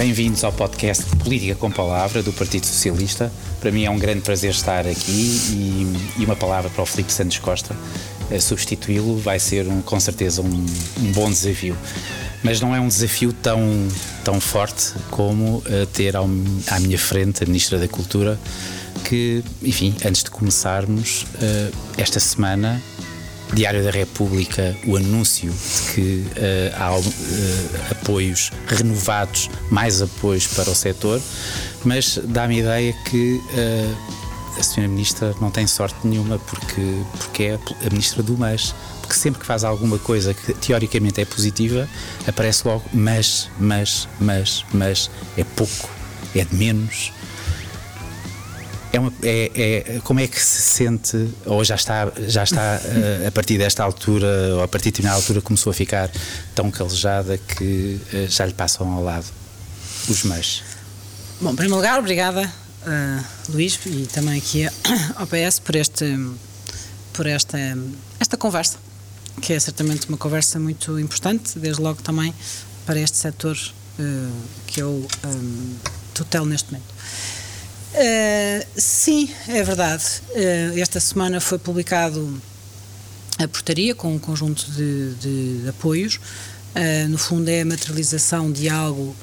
Bem-vindos ao podcast Política com Palavra do Partido Socialista. Para mim é um grande prazer estar aqui e, e uma palavra para o Filipe Santos Costa. Substituí-lo vai ser um, com certeza um, um, bom desafio. Mas não é um desafio tão, tão forte como uh, ter ao, à minha frente a Ministra da Cultura, que, enfim, antes de começarmos, uh, esta semana Diário da República o anúncio de que uh, há uh, apoios renovados, mais apoios para o setor, mas dá-me a ideia que uh, a Sra. Ministra não tem sorte nenhuma porque, porque é a Ministra do Mas. Porque sempre que faz alguma coisa que teoricamente é positiva, aparece logo mas, mas, mas, mas, é pouco, é de menos é, uma, é, é, como é que se sente, ou já está, já está uh, a partir desta altura, ou a partir de determinada altura, começou a ficar tão calejada que uh, já lhe passam ao lado os mais? Bom, em primeiro lugar, obrigada, uh, Luís, e também aqui ao PS por, este, por esta, esta conversa, que é certamente uma conversa muito importante, desde logo também para este setor que eu um, tutelo neste momento. Uh, sim, é verdade. Uh, esta semana foi publicado a portaria com um conjunto de, de apoios. Uh, no fundo, é a materialização de algo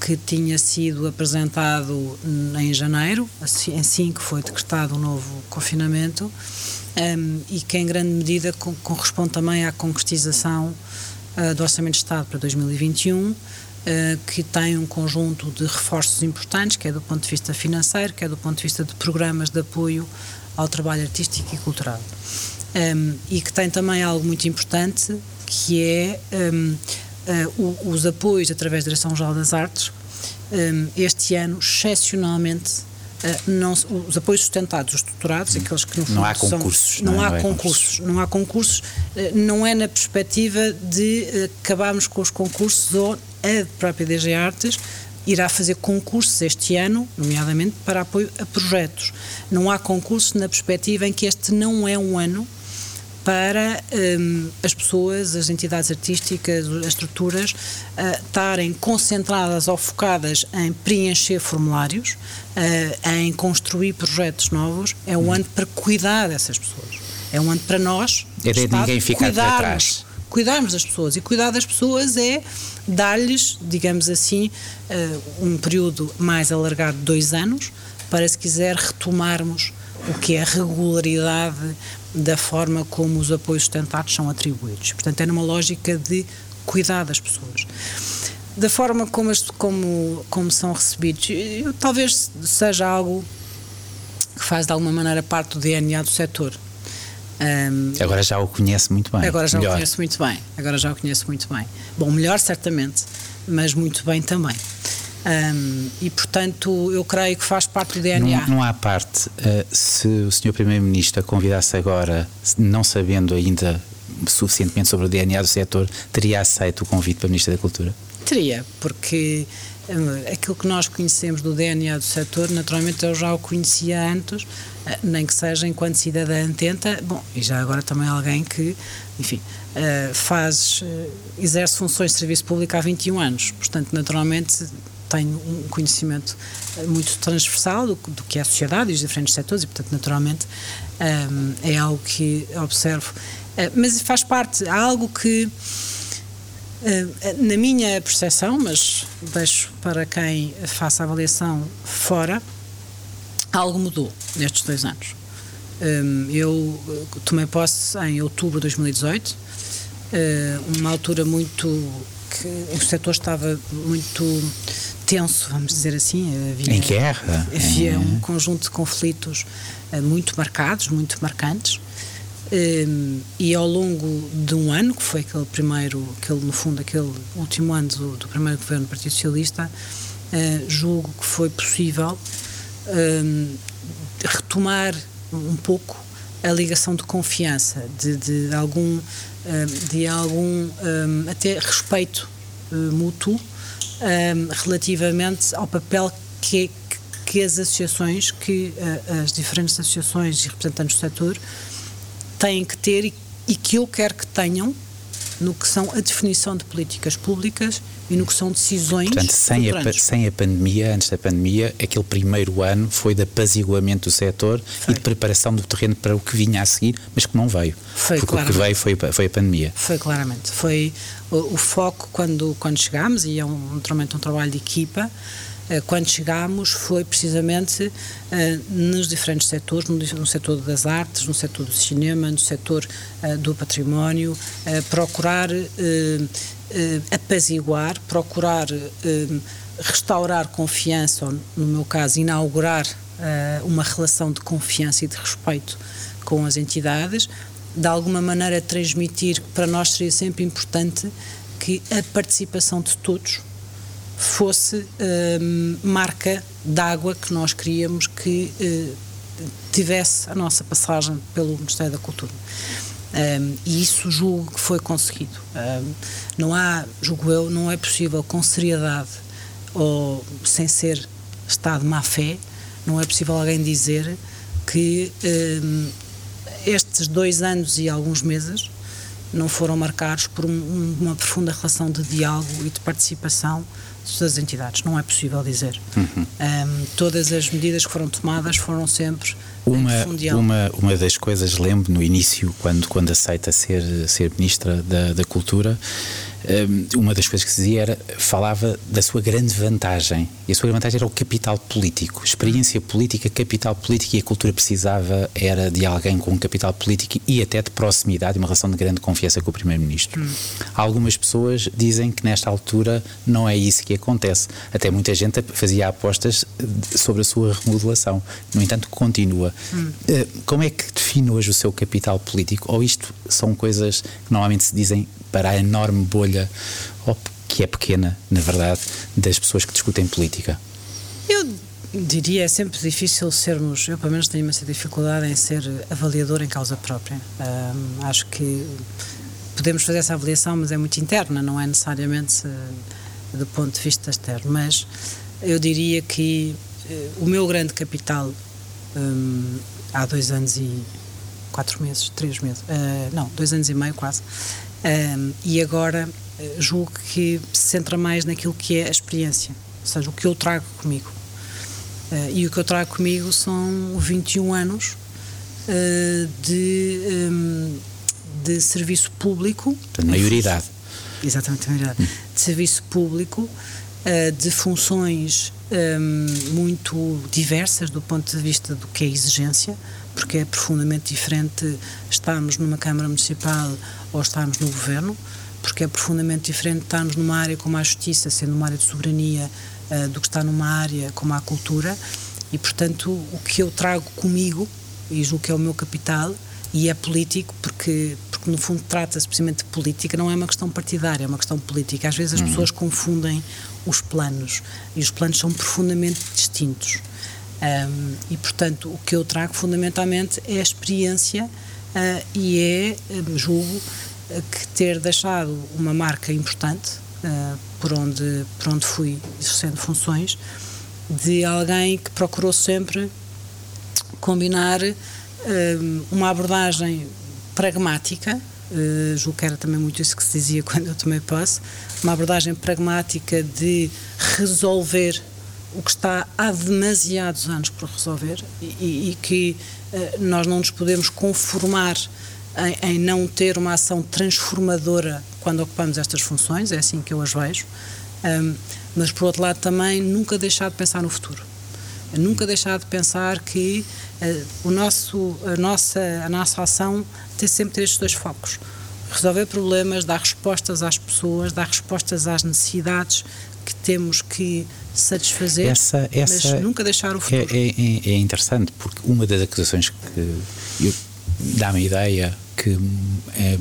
que tinha sido apresentado em janeiro, assim, assim que foi decretado o um novo confinamento, um, e que em grande medida corresponde também à concretização do Orçamento de Estado para 2021 eh, que tem um conjunto de reforços importantes, quer do ponto de vista financeiro, quer do ponto de vista de programas de apoio ao trabalho artístico e cultural. Um, ehm, e que tem também algo muito importante, que é um, ehm, uh, eh, os apoios através da Direção-Geral das Artes. Um, ehm, este ano, excepcionalmente, uh, não, os apoios sustentados, os estruturados, aqueles que no fundo não há concursos, são, não, não, há não é concursos, não há concursos, não é na perspectiva de acabarmos com os concursos ou a própria DG Artes irá fazer concursos este ano, nomeadamente para apoio a projetos. Não há concurso na perspectiva em que este não é um ano para um, as pessoas, as entidades artísticas, as estruturas uh, estarem concentradas ou focadas em preencher formulários, uh, em construir projetos novos. É um ano para cuidar dessas pessoas. É um ano para nós. É de ninguém ficar para trás cuidarmos das pessoas. E cuidar das pessoas é dar-lhes, digamos assim, uh, um período mais alargado de dois anos, para, se quiser, retomarmos o que é a regularidade da forma como os apoios sustentados são atribuídos. Portanto, é numa lógica de cuidar das pessoas. Da forma como, como, como são recebidos, talvez seja algo que faz de alguma maneira parte do DNA do setor. Um, agora já o conhece muito bem. Agora já melhor. o conheço muito bem. Agora já o conheço muito bem. Bom, melhor certamente, mas muito bem também. Um, e portanto eu creio que faz parte do DNA. Não, não há parte. Uh, se o Sr. Primeiro-Ministro a convidasse agora, não sabendo ainda suficientemente sobre o DNA do setor, teria aceito o convite para a Ministra da Cultura? Teria, porque eh, aquilo que nós conhecemos do DNA do setor, naturalmente eu já o conhecia antes, eh, nem que seja enquanto cidadã atenta, bom, e já agora também alguém que, enfim, eh, faz, exerce funções de serviço público há 21 anos, portanto, naturalmente tenho um conhecimento muito transversal do, do que é a sociedade e os diferentes setores e, portanto, naturalmente é algo que observo. Mas faz parte, há algo que eh, na minha percepção, mas deixo para quem faça a avaliação fora, algo mudou nestes dois anos. Eu eh, tomei posse em outubro de 2018, eh, uma altura muito que o setor estava muito tenso, vamos dizer assim. Havia, em guerra. Havia um conjunto de conflitos muito marcados, muito marcantes. Um, e ao longo de um ano, que foi aquele primeiro, aquele, no fundo, aquele último ano do, do primeiro governo do Partido Socialista, uh, julgo que foi possível um, retomar um pouco a ligação de confiança, de, de algum, de algum até respeito uh, mútuo relativamente ao papel que, que as associações, que uh, as diferentes associações e representantes do setor têm que ter e, e que eu quero que tenham no que são a definição de políticas públicas e no que são decisões. Portanto, sem a, sem a pandemia, antes da pandemia, aquele primeiro ano foi de apaziguamento do setor foi. e de preparação do terreno para o que vinha a seguir, mas que não veio. Foi, porque claramente. o que veio foi, foi a pandemia. Foi claramente. Foi o, o foco quando, quando chegámos, e é um, naturalmente um trabalho de equipa. Eh, quando chegámos foi precisamente uh, nos diferentes setores, no, setor das artes, no setor do cinema, no setor uh, do património, procurar apaziguar, procurar restaurar confiança, ou no meu caso, inaugurar uma relação de confiança e de respeito com as entidades, de alguma maneira transmitir que para nós seria sempre importante que a participação de todos fosse hum, marca d'água que nós queríamos que uh, tivesse a nossa passagem pelo Ministério da Cultura. Um, e isso julgo que foi conseguido. Um, não há, julgo eu, não é possível com seriedade ou sem ser estado de má fé, não é possível alguém dizer que um, estes dois anos e alguns meses não foram marcados por um, uma profunda relação de diálogo e de participação das entidades, não é possível dizer. Uhum. Um, todas as medidas que foram tomadas foram sempre uma, uma, uma das coisas, lembro no início, quando, quando aceita ser, ser Ministra da, da Cultura, uma das coisas que se dizia era, falava da sua grande vantagem. E a sua grande vantagem era o capital político. Experiência política, capital político, e a cultura precisava era de alguém com um capital político e até de proximidade, uma relação de grande confiança com o Primeiro-Ministro. Hum. Algumas pessoas dizem que nesta altura não é isso que acontece. Até muita gente fazia apostas sobre a sua remodelação. No entanto, continua. Hum. Eh, como é que define hoje o seu capital político? Ou isto são coisas que normalmente se dizem para a enorme bolha, que é pequena, na verdade, das pessoas que discutem política? Eu diria, é sempre difícil sermos, eu pelo menos tenho imensa dificuldade em ser avaliador em causa própria. Um, acho que podemos fazer essa avaliação, mas é muito interna, não é necessariamente uh, do ponto de vista externo. Mas eu diria que uh, o meu grande capital um, há dois anos e quatro meses, três meses, uh, não, dois anos e meio quase, um, e agora eh, julgo que se centra mais naquilo que é a experiência, ou seja, o que eu trago comigo. Uh, e o que eu trago comigo são 21 anos uh, de, um, de serviço público. De maioridade. Exatamente, maioridade. Hum. De serviço público, uh, de funções um, muito diversas do ponto de vista do que é exigência, porque é profundamente diferente estarmos numa Câmara Municipal ou estarmos no Governo, porque é profundamente diferente estarmos numa área como a Justiça, sendo uma área de soberania, uh, do que estar numa área como a Cultura, e portanto o que eu trago comigo, e julgo que é o meu capital, e é político porque, porque no fundo trata-se precisamente de política, não é uma questão partidária, é uma questão política. Às vezes as uhum. pessoas confundem os planos e os planos são profundamente distintos. Um, e, portanto, o que eu trago fundamentalmente é a experiência uh, e é, julgo, que ter deixado uma marca importante uh, por, onde, por onde fui exercendo funções, de alguém que procurou sempre combinar uma abordagem pragmática, uh, julgo que era também muito isso que se dizia quando eu tomei posse, uma abordagem pragmática de resolver o que está há demasiados anos por resolver e, e que uh, nós não nos podemos conformar em, em, não ter uma ação transformadora quando ocupamos estas funções, é assim que eu as vejo, um, mas por outro lado também nunca deixar de pensar no futuro. Nunca deixar de pensar que uh, o nosso, a, nossa, a nossa ação tem sempre estes dois focos. Resolver problemas, dar respostas às pessoas, dar respostas às necessidades que temos que satisfazer, essa, essa mas nunca deixar o futuro. É, é, é interessante, porque uma das acusações que dá-me a ideia que é,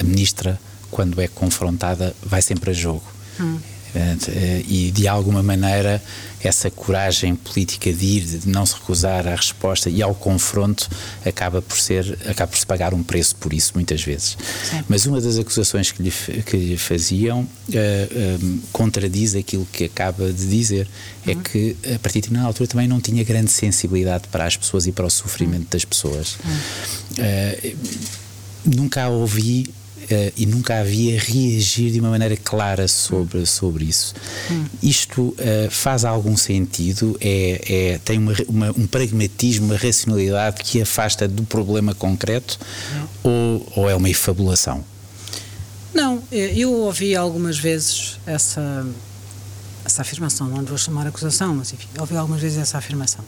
a ministra, quando é confrontada, vai sempre a jogo. Hum. Eh, e de alguma maneira essa coragem política de ir, de não se recusar à resposta e ao confronto acaba por ser acaba por se pagar um preço por isso muitas vezes. Sim. Mas uma das acusações que lhe, que lhe faziam uh, eh, um, eh, contradiz aquilo que acaba de dizer, é uhum. é que a partir de uma altura também não tinha grande sensibilidade para as pessoas e para o sofrimento uhum. das pessoas. Uhum. Uh, nunca a ouvi uh, e nunca havia reagir de uma maneira clara sobre, sobre isso. Hum. Isto uh, faz algum sentido? É, é tem uma, uma, um pragmatismo, uma racionalidade que afasta do problema concreto ou, ou é uma efabulação? Não, eu ouvi algumas vezes essa, essa afirmação, não vou chamar acusação, mas enfim, ouvi algumas vezes essa afirmação.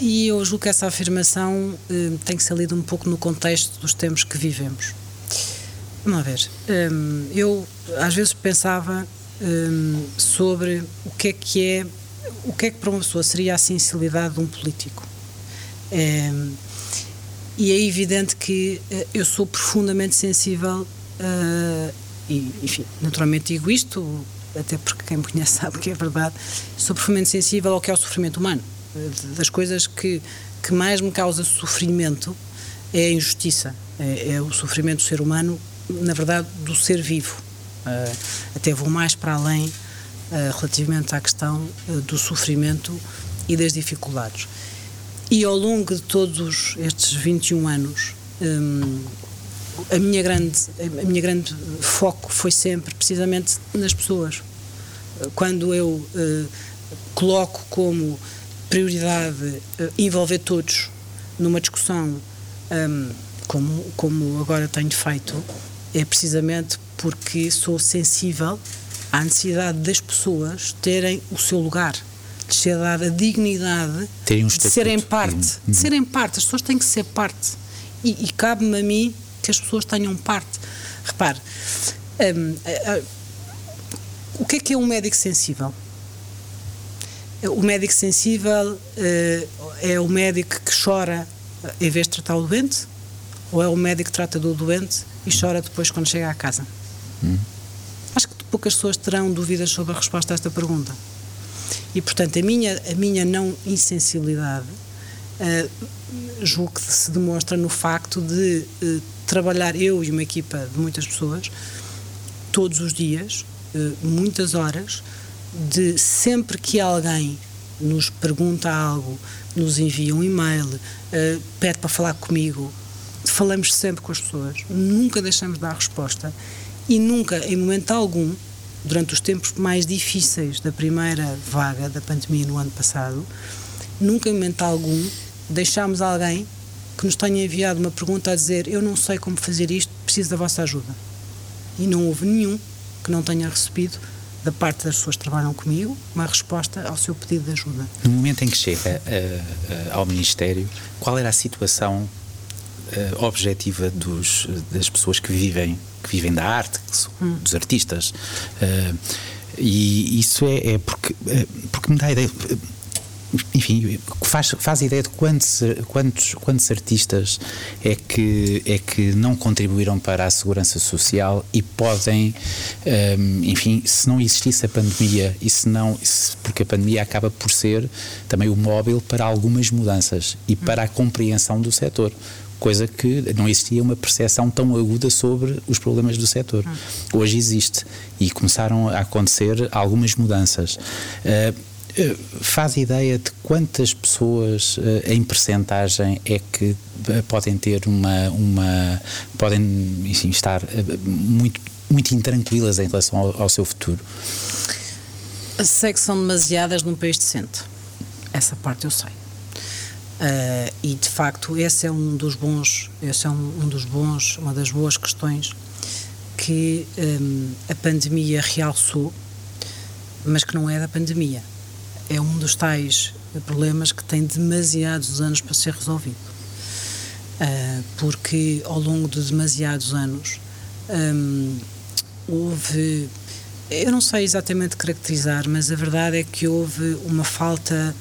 E eu julgo que essa afirmação eh, tem que ser lida um pouco no contexto dos tempos que vivemos. Vamos ver. Um, eu às vezes pensava um, sobre o que é que é, o que é que para uma pessoa seria a sensibilidade de um político. Um, e é evidente que uh, eu sou profundamente sensível uh, e, enfim, naturalmente digo isto, até porque quem me conhece sabe que é verdade, sou profundamente sensível ao que é o sofrimento humano das coisas que, que mais me causa sofrimento é a injustiça, é, é o sofrimento do ser humano, na verdade, do ser vivo. Uh, até vou mais para além uh, relativamente à questão uh, do sofrimento e das dificuldades. E ao longo de todos estes 21 anos, um, a minha grande a minha grande foco foi sempre precisamente nas pessoas. Quando eu coloco como prioridade envolver todos numa discussão um, como, como agora tenho feito, é precisamente porque sou sensível à necessidade das pessoas terem o seu lugar, de ser dada a dignidade um de serem parte, uhum. de serem parte, as pessoas têm que ser parte e, e cabe-me a mim que as pessoas tenham parte. Repare, um, uh, uh, o que é que é um médico sensível? O médico sensível uh, é o médico que chora em vez de tratar o doente? Ou é o médico que trata do doente e chora depois quando chega à casa? Hum. Acho que poucas pessoas terão dúvidas sobre a resposta a esta pergunta. E, portanto, a minha, a minha não insensibilidade uh, julgo que se demonstra no facto de uh, trabalhar eu e uma equipa de muitas pessoas todos os dias, uh, muitas horas, de sempre que alguém nos pergunta algo, nos envia um e-mail, pede para falar comigo, falamos sempre com as pessoas, nunca deixamos de dar resposta e nunca, em momento algum, durante os tempos mais difíceis da primeira vaga da pandemia no ano passado, nunca, em momento algum, deixámos alguém que nos tenha enviado uma pergunta a dizer eu não sei como fazer isto, preciso da vossa ajuda. E não houve nenhum que não tenha recebido da parte das pessoas que trabalham comigo, uma resposta ao seu pedido de ajuda. No momento em que chega uh, uh, ao Ministério, qual era a situação uh, objetiva dos, das pessoas que vivem, que vivem da arte, hum. dos artistas? e isso é, é porque, porque me dá a ideia enfim, faz, faz ideia de quantos, quantos, quantos artistas é que, é que não contribuíram para a segurança social e podem, um, enfim, se não existisse a pandemia e se não, porque a pandemia acaba por ser também o móvel para algumas mudanças e para a compreensão do setor coisa que não existia uma percepção tão aguda sobre os problemas do setor. Hoje existe e começaram a acontecer algumas mudanças. Uh, faz ideia de quantas pessoas eh, em percentagem é que podem ter uma, uma podem enfim, estar muito, muito intranquilas em relação ao, ao seu futuro? Sei que são demasiadas num país decente. Essa parte eu sei. Uh, e de facto esse é um dos bons, esse é um, um dos bons, uma das boas questões que um, a pandemia realçou, mas que não é da pandemia é um dos tais problemas que tem demasiados anos para ser resolvido. Uh, porque ao longo de demasiados anos um, houve. Eu não sei exatamente caracterizar, mas a verdade é que houve uma falta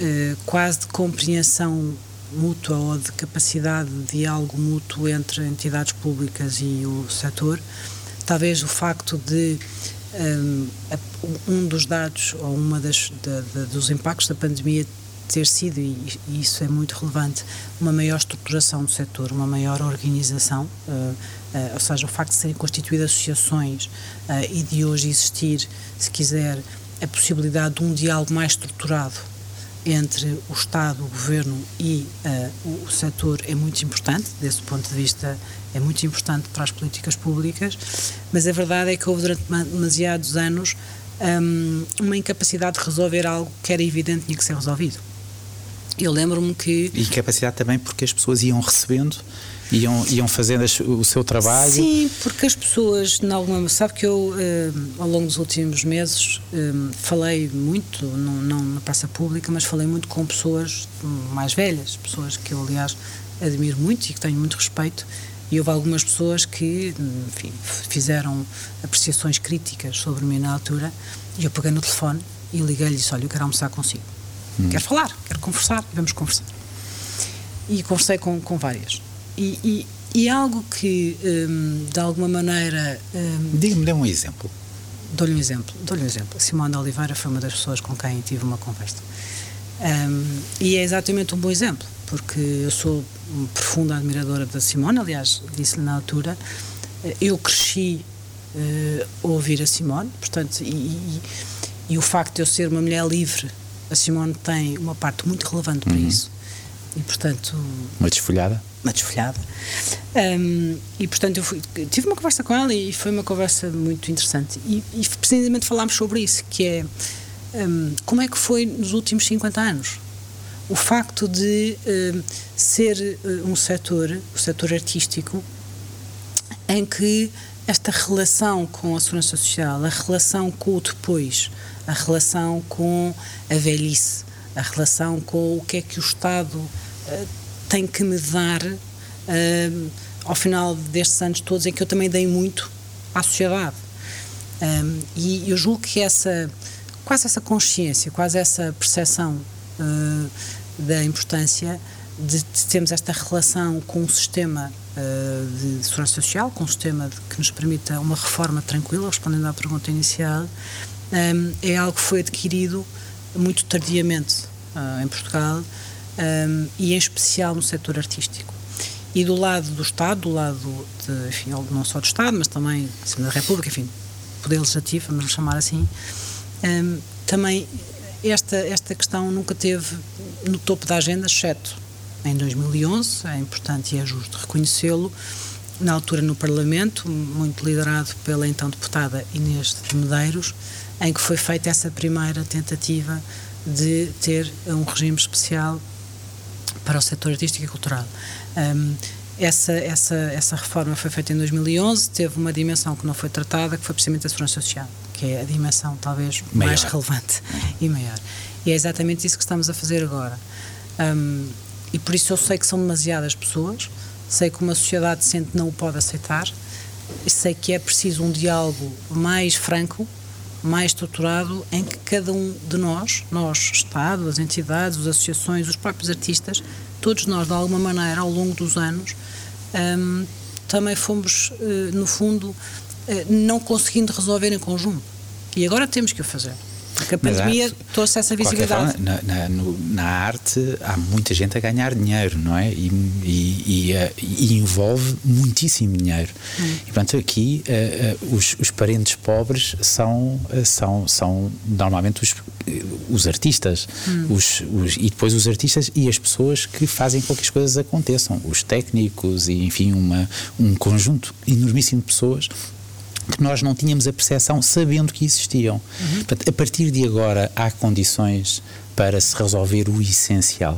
uh, quase de compreensão mútua ou de capacidade de diálogo mútuo entre entidades públicas e o setor. Talvez o facto de um, um dos dados ou uma das dos impactos da pandemia ter sido e, isso é muito relevante uma maior estruturação do setor uma maior organização uh, ou seja o facto de serem constituídas associações e de hoje existir se quiser a possibilidade de um diálogo mais estruturado entre o Estado, o Governo e uh, o, setor é muito importante, desse ponto de vista é muito importante para as políticas públicas, mas a verdade é que houve durante demasiados anos um, uma incapacidade de resolver algo que era evidente tinha que ser resolvido. Eu lembro-me que. E capacidade também porque as pessoas iam recebendo iam, iam fazendo o seu trabalho? Sim, porque as pessoas, em alguma sabe que eu, eh, ao longo dos últimos meses, eh, falei muito, não, não na praça pública, mas falei muito com pessoas mais velhas, pessoas que eu, aliás, admiro muito e que tenho muito respeito. E houve algumas pessoas que, enfim, fizeram apreciações críticas sobre mim na altura, e eu peguei no telefone e liguei-lhe e disse: Olha, eu quero almoçar consigo. Hum. Quero falar, quero conversar, vamos conversar. E conversei com, com várias. E, e, e algo que, um, de alguma maneira. Um, Diga-me, dê um exemplo. Dou-lhe um exemplo. Dou-lhe um exemplo. Simone de Oliveira foi uma das pessoas com quem tive uma conversa. Um, e é exatamente um bom exemplo, porque eu sou uma profunda admiradora da Simone, aliás, disse-lhe na altura. Eh, eu cresci uh, ouvir a Simone, portanto, e, e, e, o facto de eu ser uma mulher livre, a Simone tem uma parte muito relevante para uhum. isso. E, portanto. Uma desfolhada? Uma desfolhada. Um, e portanto eu fui, tive uma conversa com ela e foi uma conversa muito interessante. E, e precisamente falámos sobre isso, que é um, como é que foi nos últimos 50 anos. O facto de um, ser uh, um setor, o setor artístico, em que esta relação com a segurança social, a relação com o depois, a relação com a velhice, a relação com o que é que o Estado uh, tem que me dar uh, ao final destes anos todos em que eu também dei muito à sociedade. Um, e eu julgo que essa, quase essa consciência, quase essa percepção uh, da importância de, de, termos esta relação com um sistema uh, de segurança social, com um sistema de, que nos permita uma reforma tranquila, respondendo à pergunta inicial, um, é algo que foi adquirido muito tardiamente uh, em Portugal um, e em especial no setor artístico. E do lado do Estado, do lado, de, enfim, não só do Estado, mas também da República, enfim, Poder Legislativo, vamos chamar assim, um, também esta, esta questão nunca teve no topo da agenda, exceto em 2011, é importante e é justo reconhecê-lo, na altura no Parlamento, muito liderado pela então deputada Inês de Medeiros, em que foi feita essa primeira tentativa de ter um regime especial para o setor artístico e cultural. Um, essa, essa, essa reforma foi feita em 2011, teve uma dimensão que não foi tratada, que foi precisamente a segurança social, que é a dimensão talvez maior. mais relevante e maior. E é exatamente isso que estamos a fazer agora. Um, e por isso eu sei que são demasiadas pessoas, sei que uma sociedade decente não o pode aceitar, sei que é preciso um diálogo mais franco mais estruturado em que cada um de nós, nós, Estado, as entidades, as associações, os próprios artistas, todos nós, de alguma maneira, ao longo dos anos, um, também fomos, uh, no fundo, uh, não conseguindo resolver em conjunto. E agora temos que o fazer. Porque a pandemia trouxe essa visibilidade. Forma, na, na, na, arte há muita gente a ganhar dinheiro, não é? E, e, e, eh, e envolve muitíssimo dinheiro. Hum. E portanto aqui uh, uh, os, os, parentes pobres são, uh, são, são normalmente os, os artistas. Hum. Os, os, e depois os artistas e as pessoas que fazem com que as coisas aconteçam. Os técnicos e enfim uma, um conjunto enormíssimo de pessoas que nós não tínhamos a percepção sabendo que existiam. Uhum. Portanto, a partir de agora há condições para se resolver o essencial.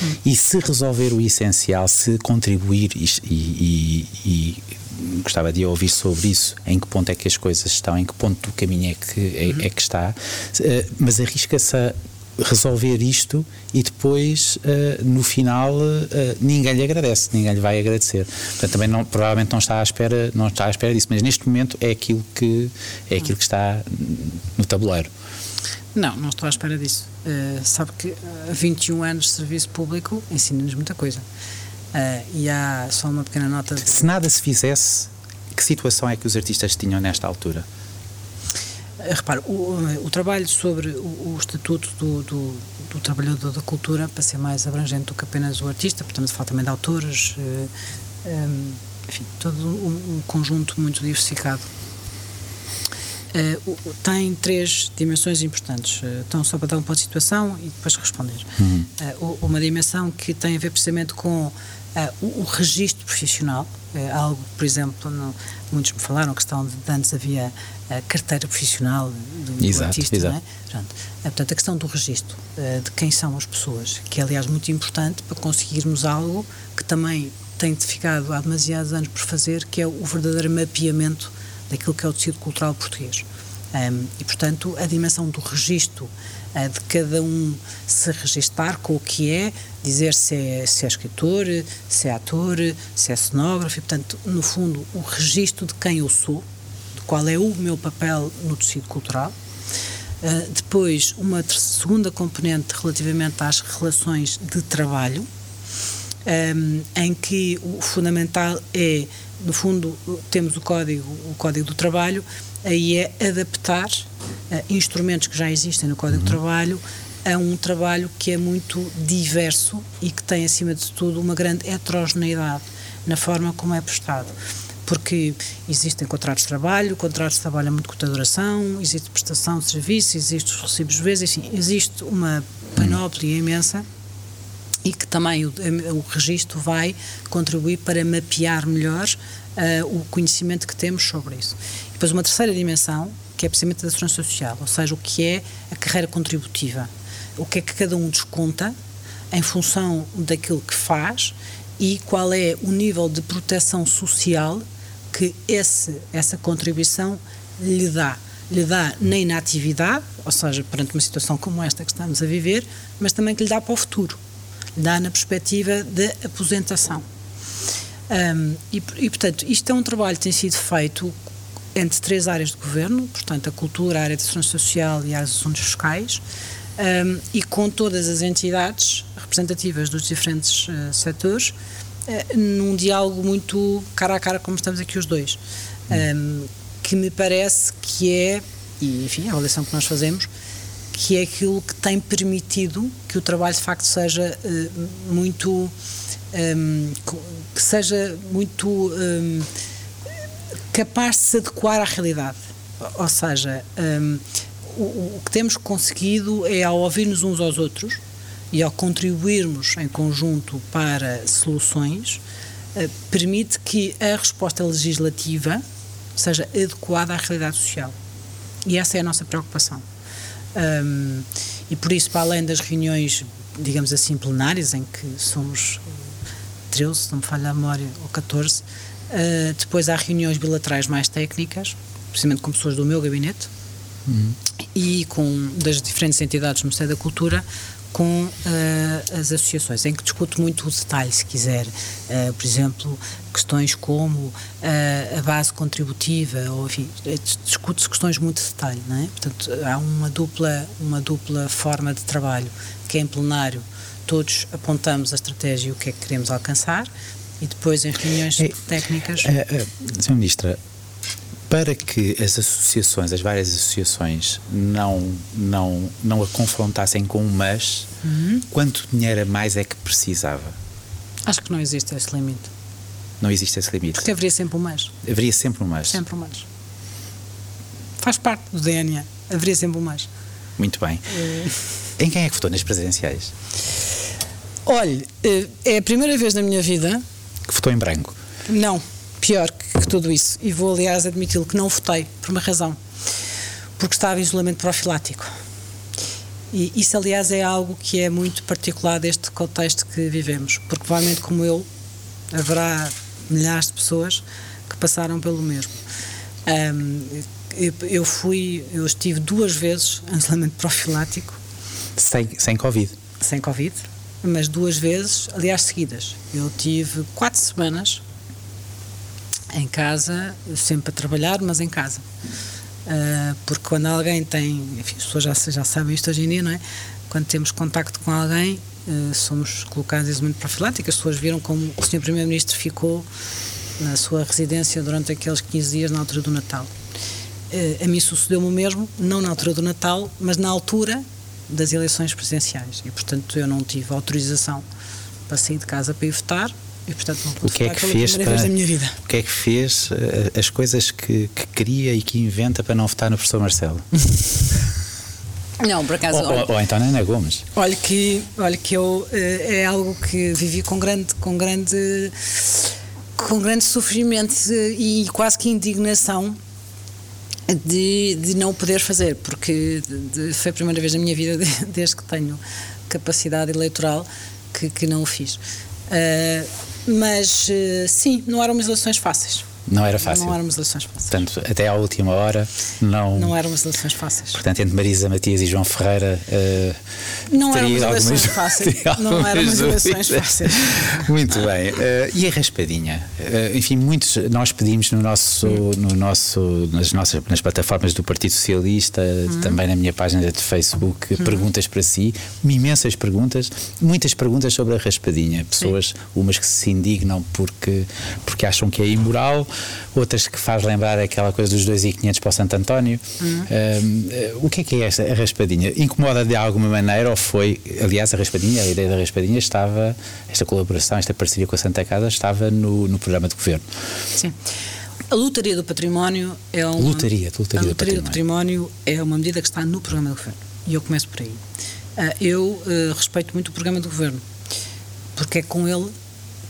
Uhum. E se resolver o essencial, se contribuir e, e, e, gostava de ouvir sobre isso, em que ponto é que as coisas estão, em que ponto do caminho é que, é, é que está, uh, mas arrisca-se a resolver isto e depois uh, no final uh, ninguém lhe agradece, ninguém lhe vai agradecer. Portanto, também não, provavelmente não está à espera, não está à espera disso, mas neste momento é aquilo que é aquilo que está no tabuleiro. Não, não estou à espera disso. Uh, sabe que há 21 anos de serviço público ensina-nos muita coisa. e há só uma pequena nota. De... Se nada se fizesse, que situação é que os artistas tinham nesta altura? Eh, repare, o, eh, o, trabalho sobre o, o estatuto do, do, do, trabalhador da cultura, para ser mais abrangente do que apenas o artista, portanto, fala também de autores, um, enfim, todo um, um, conjunto muito diversificado. tem três dimensões importantes. Então, só para dar um ponto de situação e depois responder. Uhum. Uh, uma dimensão que tem a ver precisamente com o, o registro profissional, algo, por exemplo, no, muitos me falaram, a questão de, de antes havia a carteira profissional do, exato, do artista, exato. não é? Portanto, portanto, a questão do registro de quem são as pessoas, que é, aliás, muito importante para conseguirmos algo que também tem ficado há demasiados anos por fazer, que é o verdadeiro mapeamento daquilo que é o tecido cultural português. Um, e, portanto, a dimensão do registro uh, de cada um se registar com o que é, dizer se é, se é escritor, se é ator, se é cenógrafo, e, portanto, no fundo, o registro de quem eu sou, de qual é o meu papel no tecido cultural. Uh, depois, uma segunda componente relativamente às relações de trabalho, um, em que o fundamental é no fundo, temos o código, o código do trabalho, aí é adaptar uh, instrumentos que já existem no código uhum. do trabalho a um trabalho que é muito diverso e que tem, acima de tudo, uma grande heterogeneidade na forma como é prestado. Porque existem contratos de trabalho, contratos de trabalho a muito curta duração, existe prestação de serviços, existem os recibos de vez, enfim, existe uma panóplia imensa e que também o, o registro vai contribuir para mapear melhor uh, o conhecimento que temos sobre isso. E depois uma terceira dimensão, que é precisamente da segurança social, ou seja, o que é a carreira contributiva, o que é que cada um desconta em função daquilo que faz e qual é o nível de proteção social que esse, essa contribuição lhe dá. Lhe dá na inatividade, ou seja, perante uma situação como esta que estamos a viver, mas também que lhe dá para o futuro dá na perspectiva da aposentação. Um, e, e, portanto, isto é um trabalho que tem sido feito entre três áreas de governo, portanto, a cultura, a área de segurança social e as assuntos fiscais, um, e com todas as entidades representativas dos diferentes uh, setores, uh, num diálogo muito cara a cara, como estamos aqui os dois, um, que me parece que é, e enfim, a avaliação que nós fazemos, que é aquilo que tem permitido que o trabalho de facto seja uh, muito um, ehm, que seja muito um, ehm, capaz de se adequar à realidade. Ou seja um, ehm, o, o, que temos conseguido é ao ouvirmos uns aos outros e ao contribuirmos em conjunto para soluções uh, permite que a resposta legislativa seja adequada à realidade social. E essa é a nossa preocupação um, e por isso, para além das reuniões, digamos assim, plenárias, em que somos 13, se não me falha a memória, ou 14, uh, ah, depois há reuniões bilaterais mais técnicas, precisamente com pessoas do meu gabinete uhum. e com das diferentes entidades do Ministério da Cultura, com uh, as associações, em que discuto muito o detalhe, se quiser. Uh, por exemplo, questões como uh, a base contributiva, ou enfim, discute-se questões muito de detalhe, não é? Portanto, há uma dupla, uma dupla forma de trabalho, que é em plenário, todos apontamos a estratégia e o que é que queremos alcançar, e depois em reuniões é, técnicas. É, é, Sra. Ministra, para que as associações, as várias associações, não, não, não a confrontassem com um mas, uhum. quanto dinheiro a mais é que precisava? Acho que não existe esse limite. Não existe esse limite? Porque haveria sempre um mas. Haveria sempre um mas? Sempre um mas. Faz parte do DNA. Haveria sempre um mas. Muito bem. É... Em quem é que votou nas presidenciais? Olhe, eh, é a primeira vez na minha vida... Que votou em branco? Não pior que, que tudo isso. E vou, aliás, admiti-lo que não votei, por uma razão. Porque estava em isolamento profilático. E isso, aliás, é algo que é muito particular deste contexto que vivemos. Porque, provavelmente, como eu, haverá milhares de pessoas que passaram pelo mesmo. Um, eu fui, eu estive duas vezes em isolamento profilático. Sem, sem Covid? Sem Covid, mas duas vezes, aliás, seguidas. Eu tive quatro semanas em casa, sempre a trabalhar, mas em casa. Uh, porque quando alguém tem, enfim, as pessoas já, já sabem isto hoje em dia, não é? Quando temos contacto com alguém, uh, somos colocados em isolamento profilático. As pessoas viram como o Sr. Primeiro-Ministro ficou na sua residência durante aqueles 15 dias na altura do Natal. Uh, a mim sucedeu-me o mesmo, não na altura do Natal, mas na altura das eleições presidenciais. E, portanto, eu não tive autorização para sair de casa para ir votar e portanto não o que é que fez para, vez da minha vida. O que é que fez as coisas que, que cria e que inventa para não votar no professor Marcelo? Não, por acaso. Ou, ou, ou então na Ana Gomes. Olha que, olha que eu uh, é algo que vivi com grande, com grande, com grande sofrimento e quase que indignação de, de não poder fazer, porque de, de, foi a primeira vez na minha vida, de, desde que tenho capacidade eleitoral, que, que não o fiz. Uh, mas uh, sim, não eram eleições fáceis. Não era fácil. Não eram eleições fáceis. Portanto, até à última hora não. Não eram eleições fáceis. Portanto, entre Marisa Matias e João Ferreira. Uh, não eram eleições fáceis. Não eram eleições fáceis. Muito bem. Uh, e a raspadinha? Uh, enfim, muitos nós pedimos no nosso, no nosso, nas nossas nas plataformas do Partido Socialista, uhum. também na minha página de Facebook, uhum. perguntas para si, imensas perguntas, muitas perguntas sobre a raspadinha. Pessoas, Sim. umas que se indignam porque, porque acham que é imoral outras que faz lembrar aquela coisa dos 2,500 para o Santo António. Uhum. Uh, o que é que é esta a raspadinha? Incomoda de alguma maneira ou foi, aliás, a raspadinha, a ideia da raspadinha estava, esta colaboração, esta parceria com a Santa Casa estava no, no programa de governo. Sim. A lotaria do património é uma. Lotaria, lotaria, a lotaria do, património. do património é uma medida que está no programa do governo. E eu começo por aí. Uh, eu uh, respeito muito o programa do governo, porque é com ele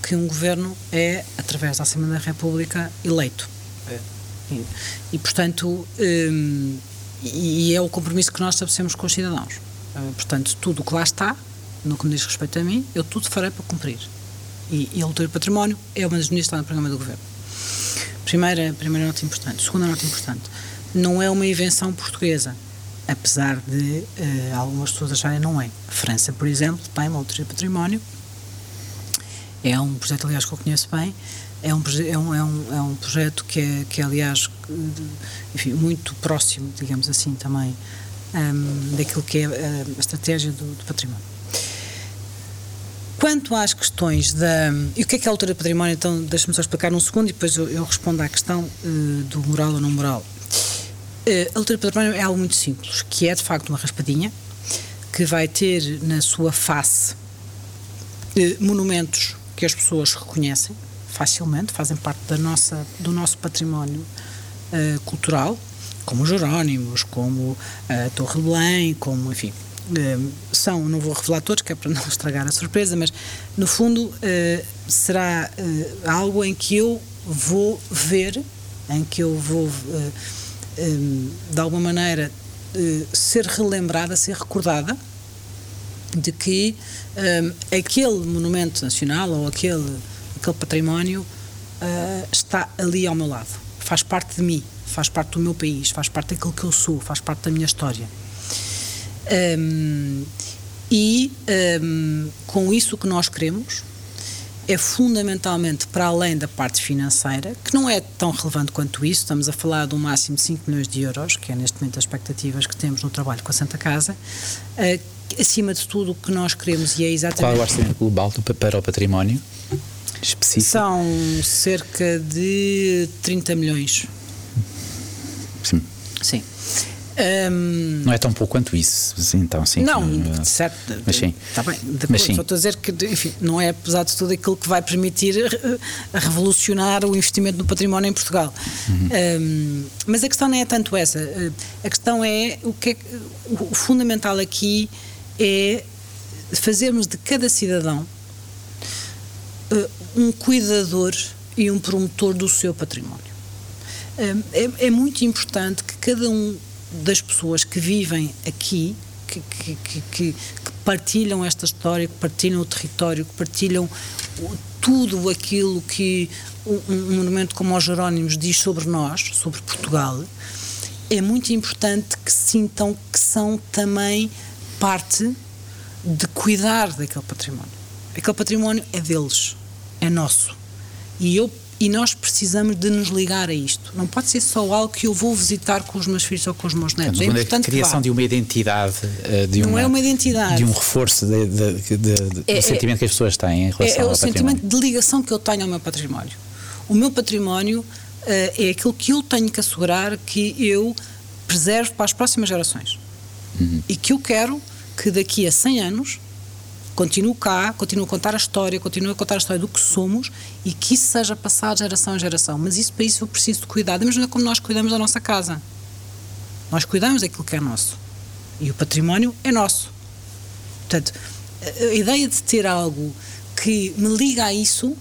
que um governo é, através da Assembleia da República, eleito. É. E, e, portanto, um, e é o compromisso que nós estabelecemos com os cidadãos. Uh, portanto, tudo o que lá está, no que me diz respeito a mim, eu tudo farei para cumprir. E, e a luta do património é uma das medidas que está no programa do governo. Primeira, primeira nota importante. Segunda nota importante. Não é uma invenção portuguesa, apesar de uh, algumas pessoas acharem não é. A França, por exemplo, tem uma loteria de património é um projeto, aliás, que eu conheço bem. É um, é um, é um, é um projeto que é, que é, aliás, enfim, muito próximo, digamos assim, também um, daquilo que é a, a estratégia do, do, património. Quanto às questões da. E o que é que é a altura do património? Então, deixa-me só explicar num segundo e depois eu, eu respondo à questão uh, do moral ou não moral. Uh, a altura do património é algo muito simples, que é de facto uma raspadinha que vai ter na sua face monumentos que as pessoas reconhecem facilmente, fazem parte da nossa, do nosso património uh, cultural, como os Jerónimos, como a Torre Belém, como, enfim, uh, são, não vou revelar todos, que é para não estragar a surpresa, mas no fundo uh, será algo em que eu vou ver, em que eu vou, de alguma maneira, ser relembrada, ser recordada de que um, aquele monumento nacional ou aquele, aquele património uh, está ali ao meu lado, faz parte de mim, faz parte do meu país, faz parte daquilo que eu sou, faz parte da minha história. Um, e um, com isso o que nós queremos é fundamentalmente para além da parte financeira, que não é tão relevante quanto isso, estamos a falar de um máximo de 5 milhões de euros, que é neste momento as expectativas que temos no trabalho com a Santa Casa, uh, acima de tudo o que nós queremos e é exatamente... Qual é o orçamento global para o património específico? São cerca de 30 milhões. Sim. Sim. Um, não é tão pouco quanto isso, então sim. Não, uh, certo. Mas sim. Está bem. Depois, mas sim. Só estou a dizer que, enfim, não é, apesar de tudo, aquilo que vai permitir uh, revolucionar o investimento no património em Portugal. Uhum. Um, mas a questão não é tanto essa. Uh, a questão é o que é, o fundamental aqui é fazermos de cada cidadão uh, um cuidador e um promotor do seu património. Uh, é, é, muito importante que cada um das pessoas que vivem aqui, que, que, que, que partilham esta história, que partilham o território, que partilham tudo aquilo que um, um monumento como os Jerónimos diz sobre nós, sobre Portugal, é muito importante que sintam que são também parte de cuidar daquele património. Aquele património é deles, é nosso. E eu e nós precisamos de nos ligar a isto. Não pode ser só algo que eu vou visitar com os meus filhos ou com os meus netos. Então, é importante a criação de uma identidade, eh, de não uma, é uma identidade, de um reforço de, de, de, é, do sentimento que as pessoas têm em relação é, é ao património. É o sentimento de ligação que eu tenho ao meu património. O meu património uh, é aquilo que eu tenho que assegurar que eu preservo para as próximas gerações. Uhum. E que eu quero que daqui a 100 anos continuo cá, continuo a contar a história, continuo a contar a história do que somos e que isso seja passado de geração em geração. Mas isso para isso eu preciso de cuidado, mesmo como nós cuidamos da nossa casa. Nós cuidamos daquilo que é nosso. E o património é nosso. Portanto, a ideia de ter algo que me liga a isso uh,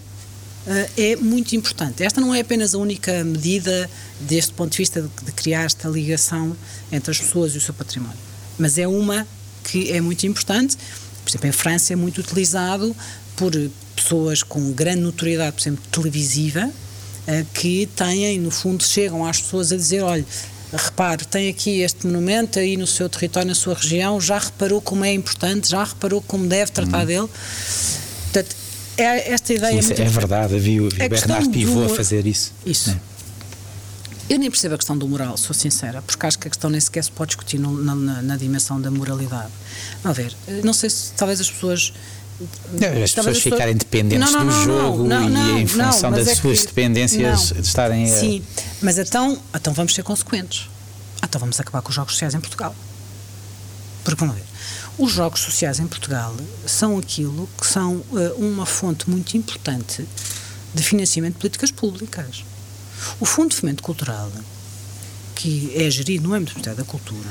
é muito importante. Esta não é apenas a única medida deste ponto de vista de criar esta ligação entre as pessoas e o seu património, mas é uma que é muito importante. Por exemplo, em França é muito utilizado por pessoas com grande notoriedade, por exemplo, televisiva, uh, que têm, no fundo, chegam às pessoas a dizer: olha, repare, tem aqui este monumento aí no seu território, na sua região, já reparou como é importante, já reparou como deve tratar hum. dele. Portanto, é esta ideia. Isso é, é verdade, havia o Bernard Pivot a fazer isso. Isso. É. Eu nem percebo a questão do moral, sou sincera, porque acho que a questão nem sequer se pode discutir no, na, na, dimensão da moralidade. A ver, não sei se talvez as pessoas. Não, as pessoas ficarem dependentes não, não, do jogo e em função das é suas que, dependências estarem. A... Sim, mas então, então vamos ser consequentes. Então vamos acabar com os jogos sociais em Portugal. Porque vamos ver. Os jogos sociais em Portugal são aquilo que são uh, uma fonte muito importante de financiamento de políticas públicas. O Fundo de Fomento Cultural, que é gerido no âmbito do Ministério da Cultura,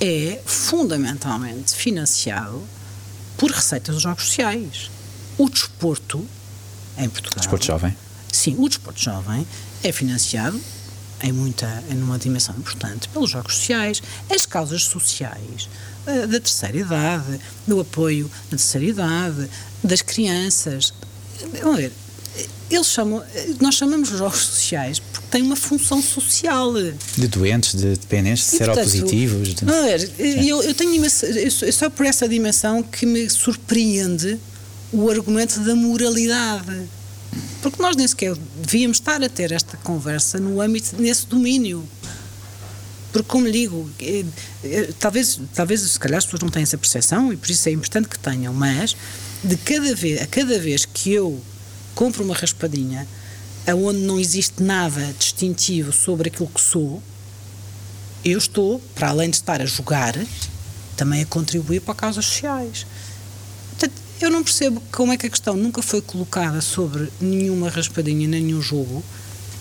é fundamentalmente financiado por receitas dos jogos sociais. O desporto, em Portugal. Desporto jovem? Sim, o desporto jovem é financiado em muita, em uma dimensão importante pelos jogos sociais, as causas sociais uh, da terceira idade, do apoio da terceira idade, das crianças. Vamos ver, eles chamam, nós chamamos jogos sociais porque têm uma função social. De doentes, de dependentes, de seropositivos. De... Não, eu, eu tenho imensa, é só por essa dimensão que me surpreende o argumento da moralidade. Porque nós nem sequer devíamos estar a ter esta conversa no âmbito, nesse domínio. Porque, como digo, é, é, talvez, talvez se calhar as pessoas não têm essa percepção e por isso é importante que tenham, mas de cada vez, a cada vez que eu compro uma raspadinha aonde não existe nada distintivo sobre aquilo que sou, eu estou, para além de estar a jogar, também a contribuir para causas sociais. Portanto, eu não percebo como é que a questão nunca foi colocada sobre nenhuma raspadinha, nenhum jogo,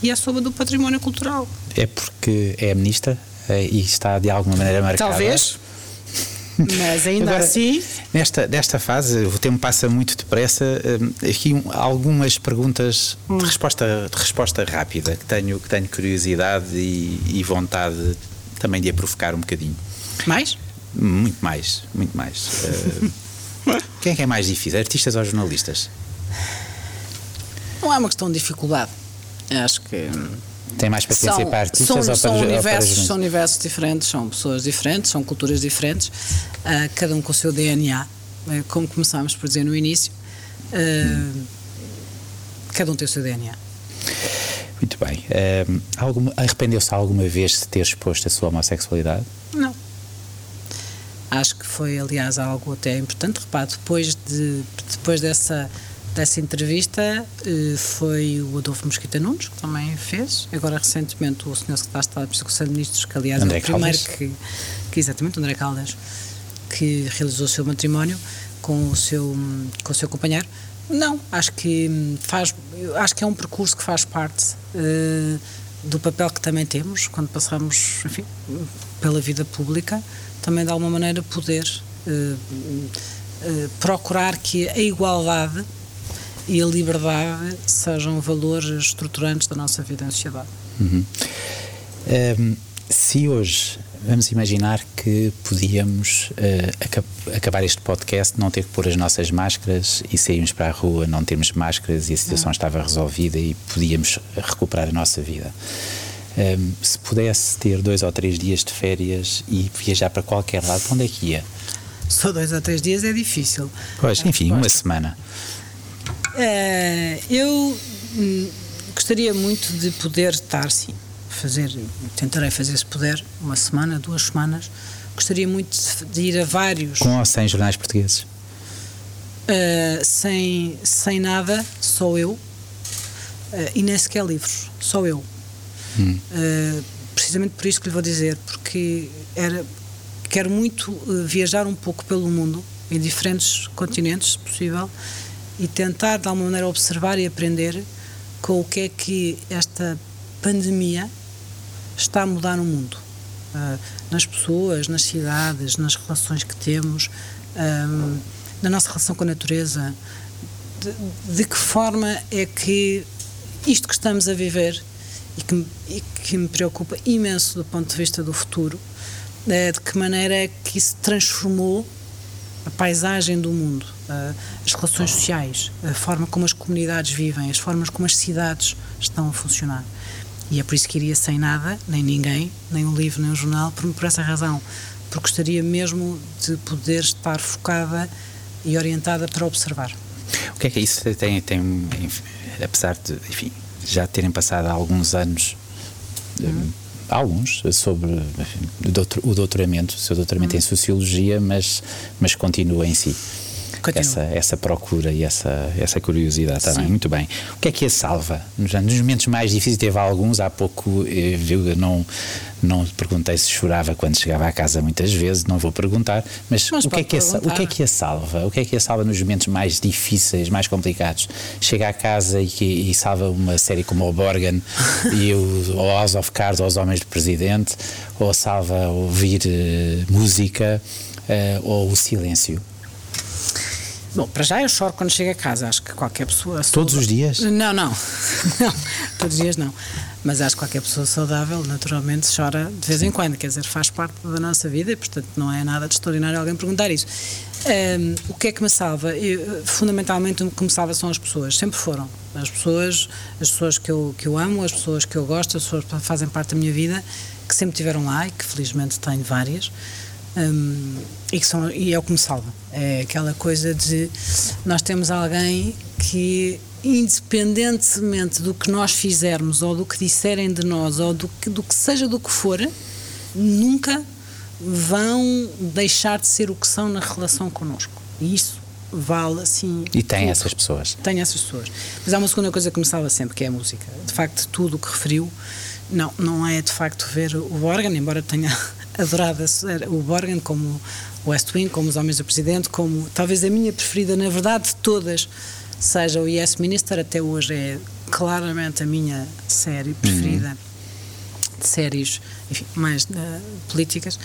e é sobre do património cultural. É porque é ministra eh, e está de alguma maneira marcada. Talvez. Mas ainda Agora, assim. Nesta, nesta fase, o tempo passa muito depressa. Eh, aqui algumas perguntas hum. de, resposta, de resposta rápida que tenho, que tenho curiosidade e, e vontade também de a provocar um bocadinho. Mais? Muito mais, muito mais. Uh, quem é que é mais difícil, artistas ou jornalistas? Não é uma questão de dificuldade. Acho que tem mais paciência são, para artistas são, ou para, são universos, para São universos diferentes, são pessoas diferentes, são culturas diferentes, uh, cada um com o seu DNA, uh, eh, como começámos por dizer no início, uh, cada um tem o seu DNA. Muito bem. Arrependeu-se alguma vez de ter exposto a sua homossexualidade? Não. Acho que foi, aliás, algo até importante. Repare, depois, de, depois dessa dessa entrevista eh, foi o Adolfo Mosquita Nunes, que também fez. Agora, recentemente, o senhor secretário de Estado do Conselho de Ministros, que aliás André é o primeiro que, que, exatamente, André Caldas, que realizou o seu matrimónio com o seu, com o seu companheiro. Não, acho que faz, acho que é um percurso que faz parte uh, do papel que também temos quando passamos, enfim, pela vida pública, também de alguma maneira poder uh, uh, procurar que a igualdade e a liberdade sejam valores estruturantes da nossa vida em sociedade. Uhum. Um, se hoje vamos imaginar que podíamos uh, acabar este podcast, não ter que pôr as nossas máscaras e sairmos para a rua, não termos máscaras e a situação estava resolvida e podíamos recuperar a nossa vida. Um, se pudesse ter dois ou três dias de férias e viajar para qualquer lado, para onde é que ia? Só dois ou três dias é difícil. Pois, enfim, uma semana. Uh, eu hum, gostaria muito de poder estar, sim, fazer, tentarei fazer se puder, uma semana, duas semanas. Gostaria muito de ir a vários. Com ou sem jornais portugueses? Uh, sem, sem nada, só eu. Uh, e nem sequer livros, só eu. Hum. precisamente por isso que lhe vou dizer, porque era quero muito viajar um pouco pelo mundo, em diferentes continentes, se possível, e tentar de alguma maneira observar e aprender com o que é que esta pandemia está a mudar no mundo. Uh, nas pessoas, nas cidades, nas relações que temos, um, na nossa relação com a natureza. De, de, que forma é que isto que estamos a viver e que, e que me preocupa imenso do ponto de vista do futuro, é de que maneira é que isso transformou a paisagem do mundo, as relações sociais, a forma como as comunidades vivem, as formas como as cidades estão a funcionar. E é por isso que iria sem nada, nem ninguém, nem um livro, nem um jornal, por, por essa razão. Porque gostaria mesmo de poder estar focada e orientada para observar. O que é que isso tem, tem apesar de, enfim, já terem passado alguns anos, uhum. alguns, sobre enfim, o doutoramento, o seu doutoramento uhum. em Sociologia, mas, mas continua em si. Essa, essa procura e essa, essa curiosidade também. Muito bem. O que é que a salva? Nos, nos momentos mais difíceis, teve alguns, há pouco eh, viu, não, não perguntei se chorava quando chegava à casa muitas vezes, não vou perguntar, mas, mas o, que é que a, o que é que a salva? O que é que a salva nos momentos mais difíceis, mais complicados? Chega à casa e, e salva uma série como o Borgen e o, o House of Cards ou Os Homens do Presidente, ou salva ouvir uh, música uh, ou o silêncio? Bom, para já eu choro quando chego a casa, acho que qualquer pessoa. Todos os dias? Não, não. não. Todos os dias não. Mas acho que qualquer pessoa saudável, naturalmente, chora de vez em quando, quer dizer, faz parte da nossa vida e, portanto, não é nada de extraordinário alguém perguntar isso. Um, o que é que me salva? Eu, fundamentalmente, o que me salva são as pessoas, sempre foram. As pessoas, as pessoas que eu, que eu amo, as pessoas que eu gosto, as pessoas que fazem parte da minha vida, que sempre estiveram lá e que felizmente tenho várias. Um, e, que são, e é o que me salva. É aquela coisa de nós temos alguém que, independentemente do que nós fizermos, ou do que disserem de nós, ou do que, do que seja do que for, nunca vão deixar de ser o que são na relação connosco. E isso vale assim. E tem tudo. essas pessoas. Tem essas pessoas. Mas há uma segunda coisa que me salva sempre, que é a música. De facto, tudo o que referiu, não, não é de facto ver o órgão, embora tenha adorado o Borgen como o West Wing, como os Homens do Presidente, como talvez a minha preferida, na verdade, de todas, seja o Yes Minister, até hoje é claramente a minha série preferida uhum. de séries, enfim, mais uh, políticas,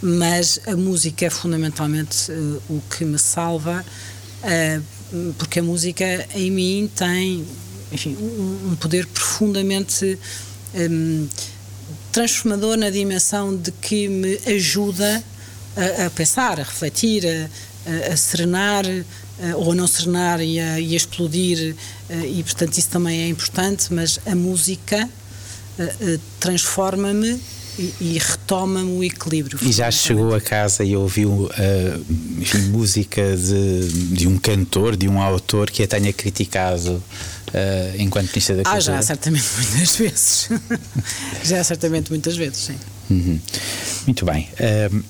mas a música é fundamentalmente uh, o que me salva, uh, porque a música em mim tem, enfim, um, um poder profundamente um, transformador na dimensão de que me ajuda a, a pensar, a refletir, a, a serenar ou a não serenar e a, e a explodir, e portanto isso também é importante, mas a música transforma-me e, e retoma-me o equilíbrio. E já chegou a casa e ouviu uh, enfim, música de, de um cantor, de um autor que a tenha criticado uh, enquanto Ministra da Cultura? Ah, já, certamente muitas vezes. já, certamente muitas vezes, sim. Uhum. Muito bem. Uh,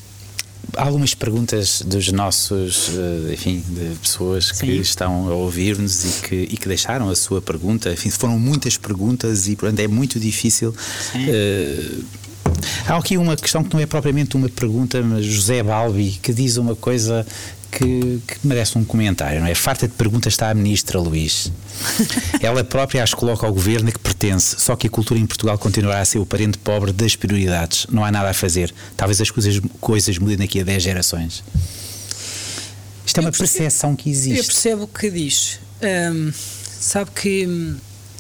algumas perguntas dos nossos, enfim, de pessoas que Sim. estão a ouvir-nos e que, e que deixaram a sua pergunta. Enfim, foram muitas perguntas e, portanto, é muito difícil uh, Há aqui uma questão que não é propriamente uma pergunta, mas José Balbi, que diz uma coisa que, que, merece um comentário, não é? Farta de perguntas está a ministra Luís. Ela própria as coloca ao governo a que pertence, só que a cultura em Portugal continuará a ser o parente pobre das prioridades. Não há nada a fazer. Talvez as coisas, coisas mudem daqui a 10 gerações. Isto é uma percebo, percepção que existe. Eu percebo o que diz. Um, sabe que hum,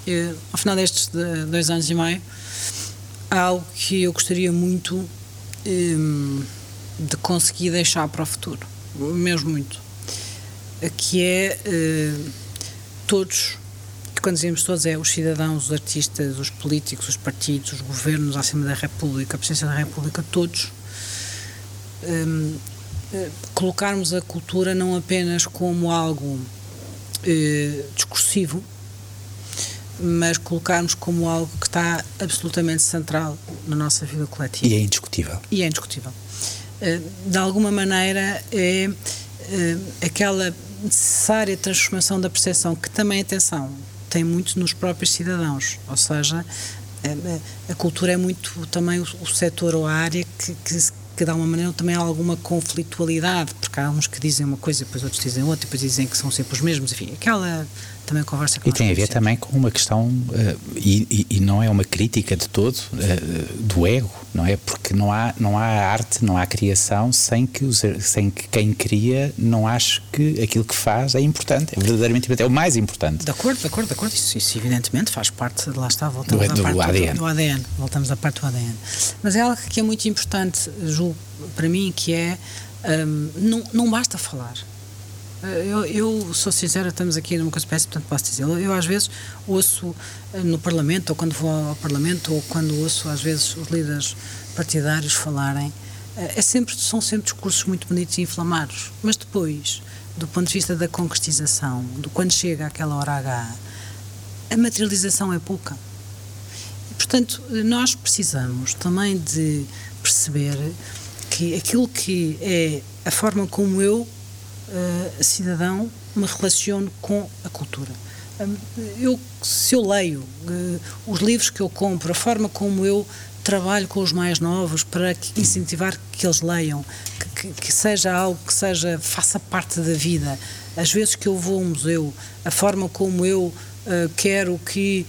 eu, ao final destes dois anos e meio algo que eu gostaria muito um, de conseguir deixar para o futuro, mesmo muito, que é uh, todos, quando dizemos todos, é os cidadãos, os artistas, os políticos, os partidos, os governos acima da República, a presidência da República, todos, um, uh, colocarmos a cultura não apenas como algo uh, discursivo, mas colocarmos como algo que está absolutamente central na nossa vida coletiva. E é indiscutível. E é indiscutível. Eh, de alguma maneira, é eh, aquela necessária transformação da percepção, que também, atenção, tem muito nos próprios cidadãos, ou seja, a, cultura é muito também o, setor ou a área que, que, que de alguma maneira também há alguma conflitualidade, porque há uns que dizem uma coisa, depois outros dizem outra, depois dizem que são sempre os mesmos, enfim, aquela também conversa E tem a ver também com uma questão, uh, e, e, não é uma crítica de todo, uh, do ego, não é? Porque não há, não há arte, não há criação sem que, os, sem que quem cria não ache que aquilo que faz é importante, é verdadeiramente importante, é o mais importante. De acordo, de acordo, de acordo, isso, isso evidentemente faz parte, lá está, voltamos do, à parte ADN. Do, do ADN, voltamos à parte do ADN. Mas é algo que é muito importante, julgo, para mim, que é, um, não, não basta falar eu, eu, sou sincera, estamos aqui numa espécie, portanto posso dizer, eu, eu, às vezes ouço eh, no Parlamento, ou quando vou ao Parlamento, ou quando ouço às vezes os líderes partidários falarem, eh, é sempre, são sempre discursos muito bonitos e inflamados, mas depois, do ponto de vista da concretização, do quando chega aquela hora H, a materialização é pouca. E, portanto, nós precisamos também de perceber que aquilo que é a forma como eu uh, cidadão me relaciono com a cultura. eu, se eu leio uh, os livros que eu compro, a forma como eu trabalho com os mais novos para que, incentivar que eles leiam, que, que, que, seja algo que seja faça parte da vida. Às vezes que eu vou a um museu, a forma como eu uh, quero que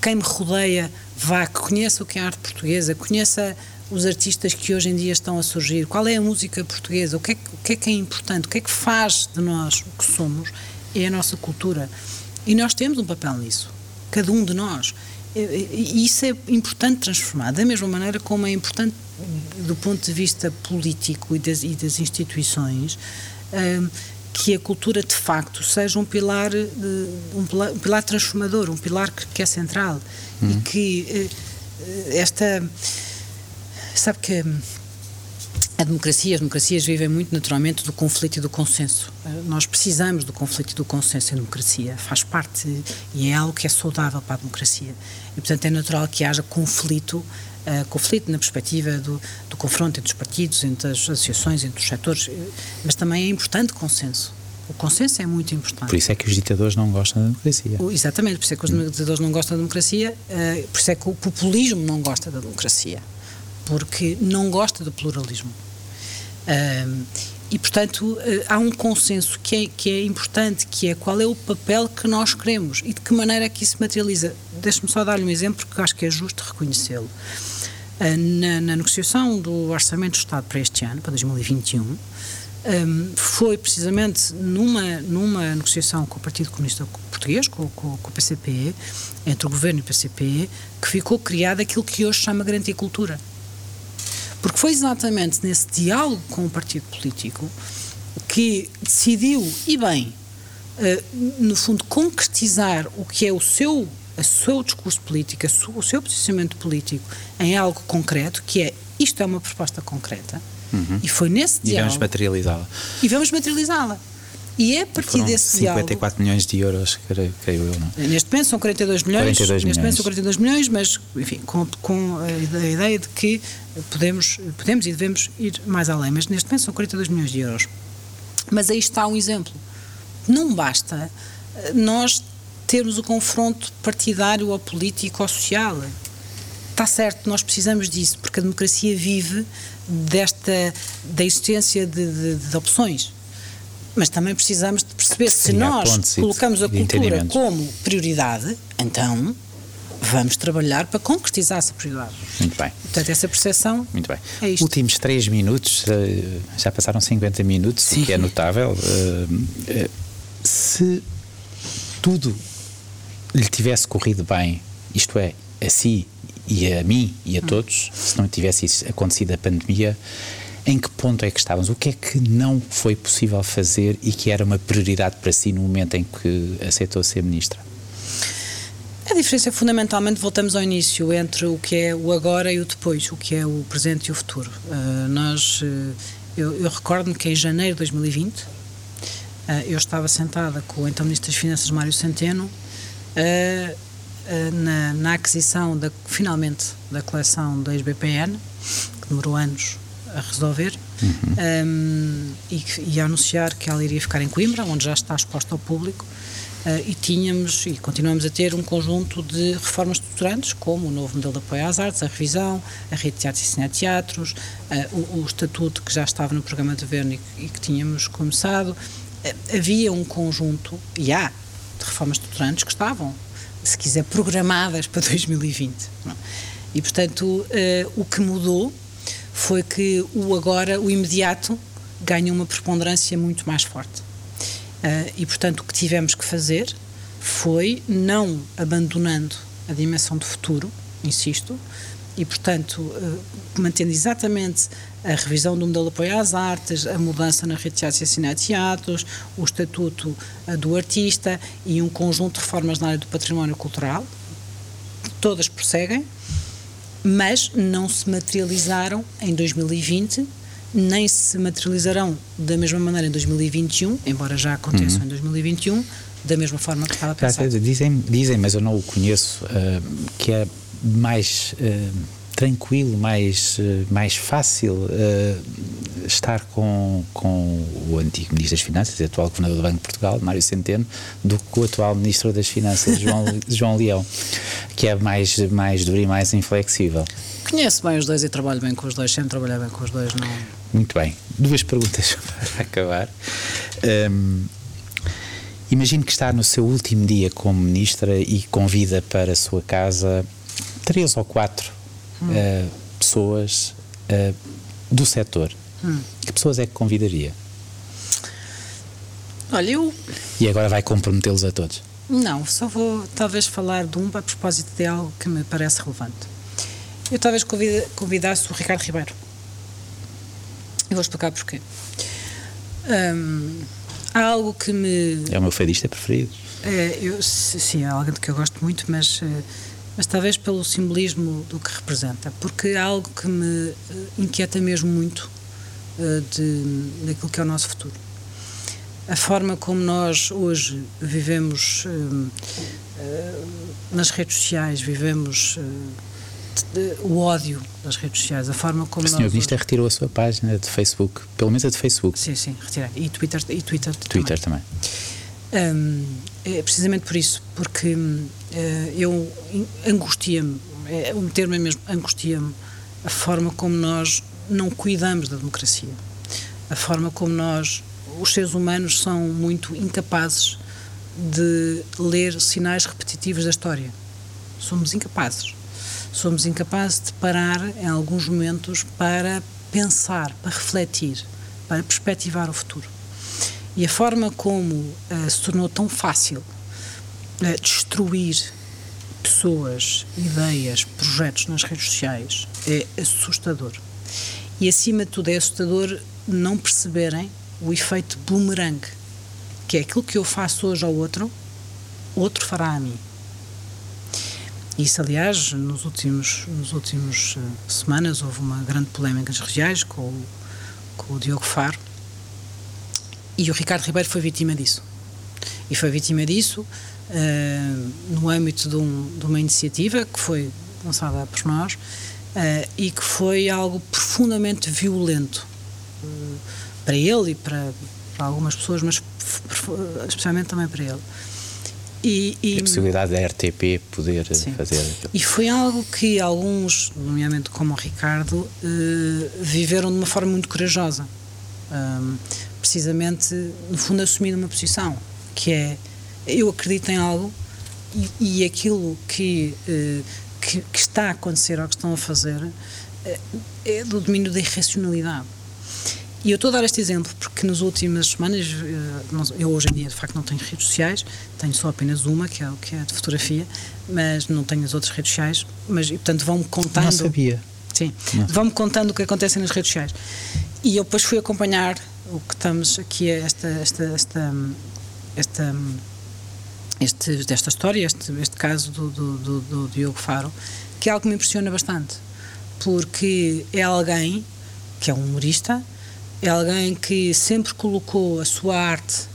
quem me rodeia vá, que conheça o que é arte portuguesa, conheça os artistas que hoje em dia estão a surgir, qual é a música portuguesa, o que é, o que é que é importante, o que é que faz de nós o que somos, é a nossa cultura. E nós temos um papel nisso, cada um de nós. E isso é importante transformar, da mesma maneira como é importante, do ponto de vista político e das, e das instituições, hum, que a cultura de facto seja um pilar, um pilar, um pilar transformador, um pilar que, que é central. Uhum. E que eh, esta Sabe que hum, a democracia, as democracias vivem muito naturalmente do conflito e do consenso. Eh, nós precisamos do conflito e do consenso em democracia, faz parte e é algo que é saudável para a democracia. E, portanto, é natural que haja conflito, uh, conflito na perspectiva do, do, confronto entre os partidos, entre as associações, entre os setores, eh, mas também é importante consenso. O consenso é muito importante. Por isso é que os ditadores não gostam da democracia. Exatamente, por isso é que os ditadores não gostam da democracia, uh, por isso é que o populismo não gosta da democracia porque não gosta do pluralismo. Um, e, portanto, eh, há um consenso que é, que é importante, que é qual é o papel que nós queremos e de que maneira é que isso se materializa. Deixe-me só dar-lhe um exemplo, porque acho que é justo reconhecê-lo. Uh, na, na, negociação do Orçamento do Estado para este ano, para 2021, um, foi precisamente numa, numa negociação com o Partido Comunista Português, com, com, com o PCP, entre o Governo e o PCP, que ficou criada aquilo que hoje chama Garantia Cultura porque foi exatamente nesse diálogo com o partido político que decidiu, e bem, uh, no fundo, concretizar o que é o seu, o seu discurso político, o seu posicionamento político em algo concreto, que é isto é uma proposta concreta. Uhum. E foi nesse diálogo. E vamos materializá-la. E vamos materializá-la. E é a partir desse 54 diálogo, milhões de euros, creio, creio eu, não? É? Neste momento são 42 milhões. 42 neste momento são 42 milhões, mas, enfim, com, com a ideia de que podemos, podemos e devemos ir mais além. Mas neste momento são 42 milhões de euros. Mas aí está um exemplo. Não basta eh, nós termos o confronto partidário ou político ou social. Está certo, nós precisamos disso, porque a democracia vive desta da existência de, de, de opções mas também precisamos de perceber se nós colocamos a cultura como prioridade, então vamos trabalhar para concretizar essa prioridade. Muito bem. Portanto, essa percepção Muito bem. é. Últimos três minutos, eh, já passaram 50 minutos, Sim. o que é notável. Eh, eh, se tudo lhe tivesse corrido bem, isto é, a si e a mim e a hum. todos, se não tivesse acontecido a pandemia, em que ponto é que estávamos? O que é que não foi possível fazer e que era uma prioridade para si no momento em que aceitou ser ministra? A diferença é fundamentalmente, voltamos ao início, entre o que é o agora e o depois, o que é o presente e o futuro. Uh, nós, uh, eu, eu recordo-me que em janeiro de 2020, uh, eu estava sentada com o então Ministro das Finanças, Mário Centeno, na, na, aquisição, da, finalmente, da coleção da ex-BPN, que demorou anos a resolver uhum. um, e, e, a anunciar que ela iria ficar em Coimbra, onde já está exposta ao público. e tínhamos e continuamos a ter um conjunto de reformas estruturantes, como o novo modelo de apoio às artes, a revisão, a rede de teatros e cineteatros, o, o estatuto que já estava no programa de governo e, e que tínhamos começado. havia um conjunto, e há, de reformas estruturantes que estavam, se quiser, programadas para 2020. Não? E, portanto, uh, o que mudou foi que o agora, o imediato, ganha uma preponderância muito mais forte. Uh, e, portanto, o que tivemos que fazer foi, não abandonando a dimensão de futuro, insisto, e, portanto, uh, mantendo exatamente a revisão do modelo de apoio às artes, a mudança na rede de teatros o estatuto uh, do artista e um conjunto de reformas na área do património cultural, todas prosseguem, mas não se materializaram em 2020, nem se materializarão da mesma maneira em 2021, embora já aconteçam uhum. em 2021, da mesma forma que estava pensado. Dizem, dizem, mas eu não o conheço, uh, que é mais uh, tranquilo, mais, uh, mais fácil estar com, com o antigo Ministro das Finanças, atual Governador do Banco de Portugal, Mário Centeno, do que com o atual Ministro das Finanças, João, João Leão, que é mais, mais duro e mais inflexível. Conheço bem os dois e trabalho bem com os dois, sempre trabalhar bem com os dois, não. Muito bem. Duas perguntas para acabar. Um, imagino que está no seu último dia como ministra e convida para a sua casa três ou quatro hum. uh, pessoas uh, do setor Hum. Que pessoas é que convidaria? Olha, eu. E agora vai comprometê-los a todos? Não, só vou talvez falar de um a propósito de algo que me parece relevante. Eu talvez convidasse o Ricardo Ribeiro. Eu vou explicar porquê. Hum, há algo que me. É o meu fadista preferido. É, eu, sim, é algo que eu gosto muito, mas, eh, mas talvez pelo simbolismo do que representa. Porque há algo que me eh, inquieta mesmo muito de, daquilo que é o nosso futuro. A forma como nós hoje vivemos uh, uh, nas redes sociais, vivemos o ódio das redes sociais, a forma como. O senhor Ministro hoje... retirou a sua página de Facebook, pelo menos a de Facebook. Sim, sim, retirei. E Twitter, e Twitter, Twitter também. também. É precisamente por isso, porque eu angustia-me, é, o termo é mesmo angustia-me, a forma como nós não cuidamos da democracia. A forma como nós, os seres humanos, são muito incapazes de ler sinais repetitivos da história. Somos incapazes. Somos incapazes de parar em alguns momentos para pensar, para refletir, para perspectivar o futuro. E a forma como uh, se tornou tão fácil uh, destruir pessoas, ideias, projetos nas redes sociais é assustador. E acima de tudo é assustador não perceberem o efeito boomerang, que é aquilo que eu faço hoje ao outro, outro fará a mim. Isso, aliás, nos últimos, nos últimos uh, semanas houve uma grande polémica nas regiões com o, com o Diogo Faro e o Ricardo Ribeiro foi vítima disso. E foi vítima disso uh, no âmbito de, um, de uma iniciativa que foi lançada por nós uh, e que foi algo profundamente violento uh, para ele e para, para, algumas pessoas, mas especialmente também para ele. E, e, a possibilidade da RTP poder sim. fazer aquilo. E foi algo que alguns, nomeadamente como o Ricardo, viveram de uma forma muito corajosa. Um, precisamente, no fundo, assumindo uma posição que é eu acredito em algo e, e aquilo que que, que, está a acontecer ou que estão a fazer é, é do domínio da irracionalidade. E eu estou a dar este exemplo porque nas últimas semanas, eh, eu hoje em dia de facto não tenho redes sociais, tenho só apenas uma, que é, que é de fotografia, mas não tenho as outras redes sociais, mas e, portanto vão-me contando. Não sabia. Sim, vão-me contando o que acontece nas redes sociais. E eu depois fui acompanhar o que estamos aqui, esta, esta, esta, esta este, desta história, este, este caso do, do, do, do Diogo Faro, que é algo que me impressiona bastante, porque é alguém que é um humorista, é alguém que sempre colocou a sua arte,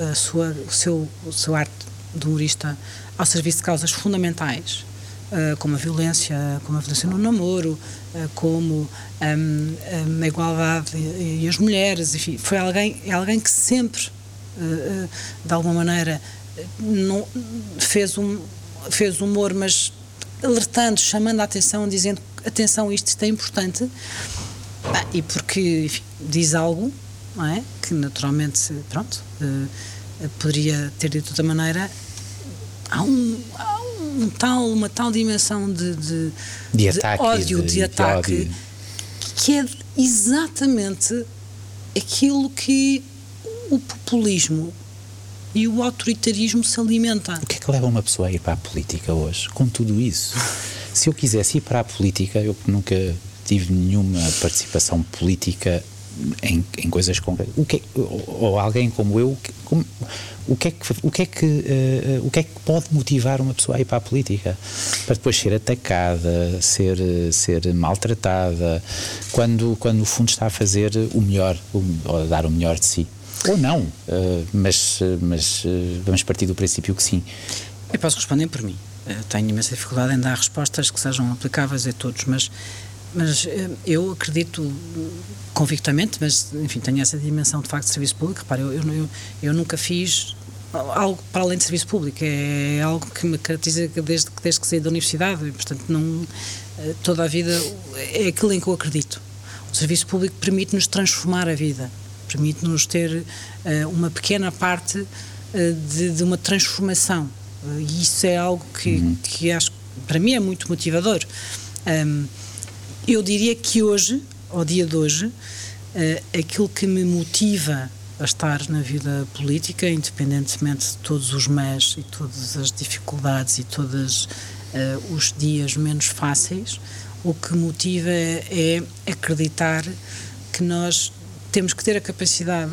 a, a sua, o seu, o seu arte de humorista ao serviço de causas fundamentais, uh, como a violência, como a violência no namoro, uh, como um, um, a igualdade e, as mulheres, enfim, foi alguém, é alguém que sempre, uh, de alguma maneira, não, fez, um, fez humor, mas alertando, chamando a atenção, dizendo atenção, isto é importante, e porque enfim, diz algo, não é? Que naturalmente, pronto, uh, poderia ter dito de outra maneira. Há um, há um tal, uma tal dimensão de, de, de, ataque, de ódio, de, de ataque, que é exatamente aquilo que o populismo e o autoritarismo se alimentam. O que é que leva uma pessoa a ir para a política hoje, com tudo isso? Se eu quisesse ir para a política, eu nunca tive nenhuma participação política em, em coisas concretas. O que, ou, ou alguém como eu, como, o que é que, o que, é que, uh, o que é que pode motivar uma pessoa a ir para a política? Para depois ser atacada, ser, ser maltratada, quando, quando no fundo está a fazer o melhor, o, ou a dar o melhor de si. Ou não, uh, mas, mas uh, vamos partir do princípio que sim. Eu posso responder por mim. Eu tenho imensa dificuldade em dar respostas que sejam aplicáveis a todos, mas, mas eu acredito convictamente, mas enfim, tenho essa dimensão de facto de serviço público. Repare, eu, eu, eu nunca fiz algo para além de serviço público, é algo que me caracteriza desde, desde que saí da universidade, e, portanto, não, eh, toda a vida é aquilo em que eu acredito. O serviço público permite-nos transformar a vida, permite-nos ter uh, uma pequena parte uh, de, de, uma transformação, uh, e isso é algo que, uhum. que acho para mim é muito motivador. Um, eu diria que hoje ao dia de hoje, uh, aquilo que me motiva a estar na vida política, independentemente de todos os mas e todas as dificuldades e todos uh, os dias menos fáceis, o que motiva é acreditar que nós temos que ter a capacidade,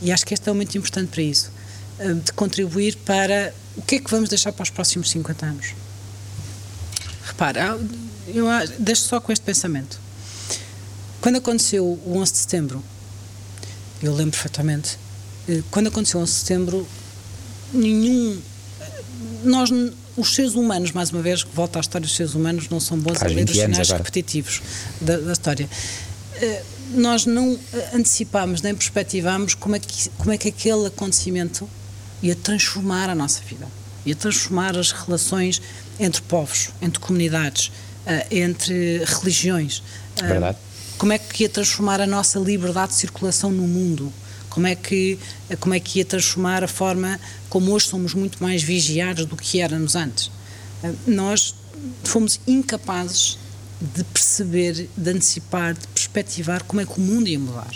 e acho que este é momento importante para isso, uh, de contribuir para o que é que vamos deixar para os próximos 50 anos. Repara, eu deixo só com este pensamento. Quando aconteceu o 11 de setembro, eu lembro perfeitamente, eh, quando aconteceu o 11 de setembro, nenhum. Nós, os seres humanos, mais uma vez, volta à história, os seres humanos não são bons a ler os sinais repetitivos da, da história. Eh, nós não antecipámos nem perspectivámos como é, que, como é que aquele acontecimento ia transformar a nossa vida, ia transformar as relações entre povos, entre comunidades, eh, entre religiões. Verdade como é que ia transformar a nossa liberdade de circulação no mundo? Como é que, como é que ia transformar a forma como hoje somos muito mais vigiados do que éramos antes? Eh, nós fomos incapazes de perceber, de antecipar, de perspectivar como é que o mundo ia mudar.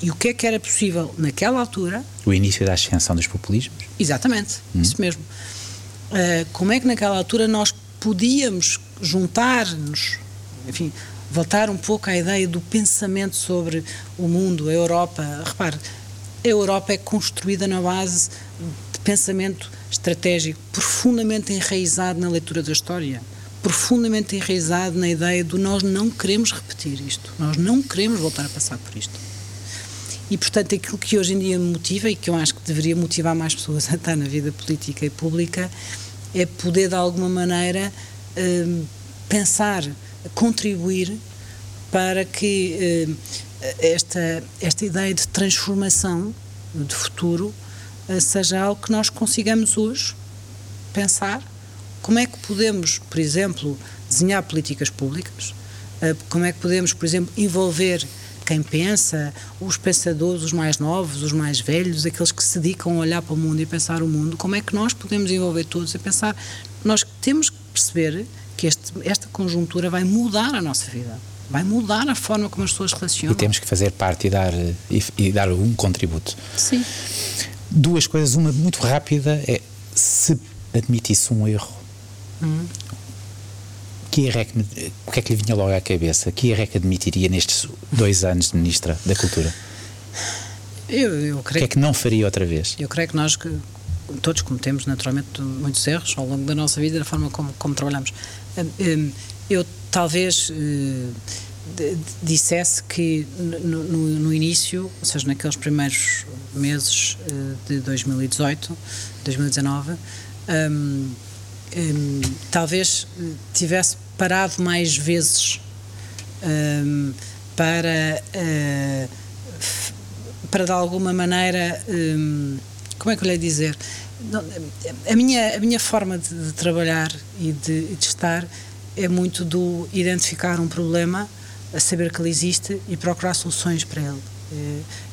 E o que é que era possível naquela altura? O início da ascensão dos populismos? Exatamente, hum. isso mesmo. Uh, como é que naquela altura nós podíamos juntar-nos, enfim, voltar um pouco à ideia do pensamento sobre o mundo, a Europa. Repare, a Europa é construída na base de pensamento estratégico profundamente enraizado na leitura da história, profundamente enraizado na ideia do nós não queremos repetir isto, nós não queremos voltar a passar por isto. E, portanto, aquilo que hoje em dia me motiva e que eu acho que deveria motivar mais pessoas a estar na vida política e pública é poder, de alguma maneira, hum, pensar contribuir para que eh, esta, esta ideia de transformação de futuro eh, seja algo que nós consigamos hoje pensar como é que podemos, por exemplo, desenhar políticas públicas, eh, como é que podemos, por exemplo, envolver quem pensa, os pensadores, os mais novos, os mais velhos, aqueles que se dedicam a olhar para o mundo e pensar o mundo, como é que nós podemos envolver todos a pensar? Nós temos que perceber que este, esta conjuntura vai mudar a nossa vida. Vai mudar a forma como as pessoas relacionam. E temos que fazer parte e dar, e, e dar um contributo. Sim. Duas coisas. Uma muito rápida é se admitisse um erro. Hum. O que é que lhe vinha logo à cabeça? Que erro é que admitiria nestes dois anos de Ministra da Cultura? Eu, eu creio, o que é que não faria outra vez? Eu creio que nós que todos cometemos naturalmente muitos erros ao longo da nossa vida, da forma como, como trabalhamos. Hum, hum, eu talvez eh, dissesse que no, no, no, início, ou seja, naqueles primeiros meses eh, de 2018, 2019, hum, talvez tivesse parado mais vezes para, uh, para de alguma maneira como é que eu lhe ia dizer? A minha, a minha forma de, de trabalhar e de, de estar é muito do identificar um problema, a saber que ele existe e procurar soluções para ele.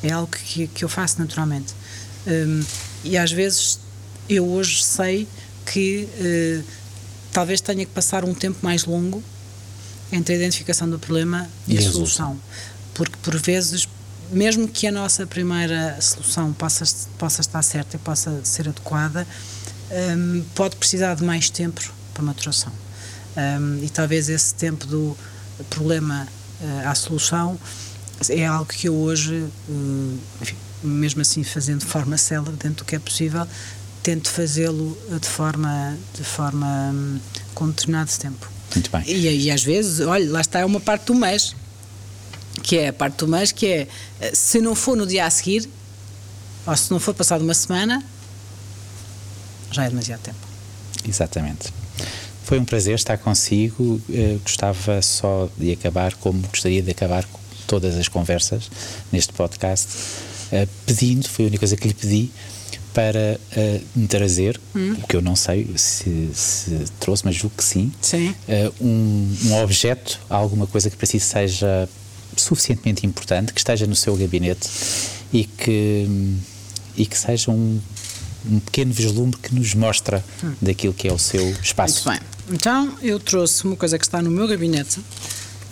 É, é algo que, que eu faço naturalmente. Um, e às vezes eu hoje sei que uh, talvez tenha que passar um tempo mais longo entre a identificação do problema e, e a solução. Porque por vezes, mesmo que a nossa primeira solução possa, possa estar certa e possa ser adequada, um, pode precisar de mais tempo para maturação. Um, e talvez esse tempo do problema uh, à solução é algo que eu hoje, uh, enfim, mesmo assim fazendo de forma célere, dentro do que é possível, tento fazê-lo de forma, de forma um, com determinado tempo. Muito bem. E, e às vezes, olha, lá está uma parte do mês, que é a parte do mês, que é se não for no dia a seguir, ou se não for passado uma semana, já é demasiado tempo. Exatamente. Foi um prazer estar consigo. Eu gostava só de acabar como gostaria de acabar todas as conversas neste podcast, uh, pedindo, foi a única coisa que lhe pedi, para uh, me trazer, hum. o que eu não sei se, se, trouxe, mas julgo que sim, sim. Uh, um, um, objeto, alguma coisa que para si seja suficientemente importante, que esteja no seu gabinete e que, e que seja um, um pequeno vislumbre que nos mostra hum. daquilo que é o seu espaço. Muito bem. Então, eu trouxe uma coisa que está no meu gabinete,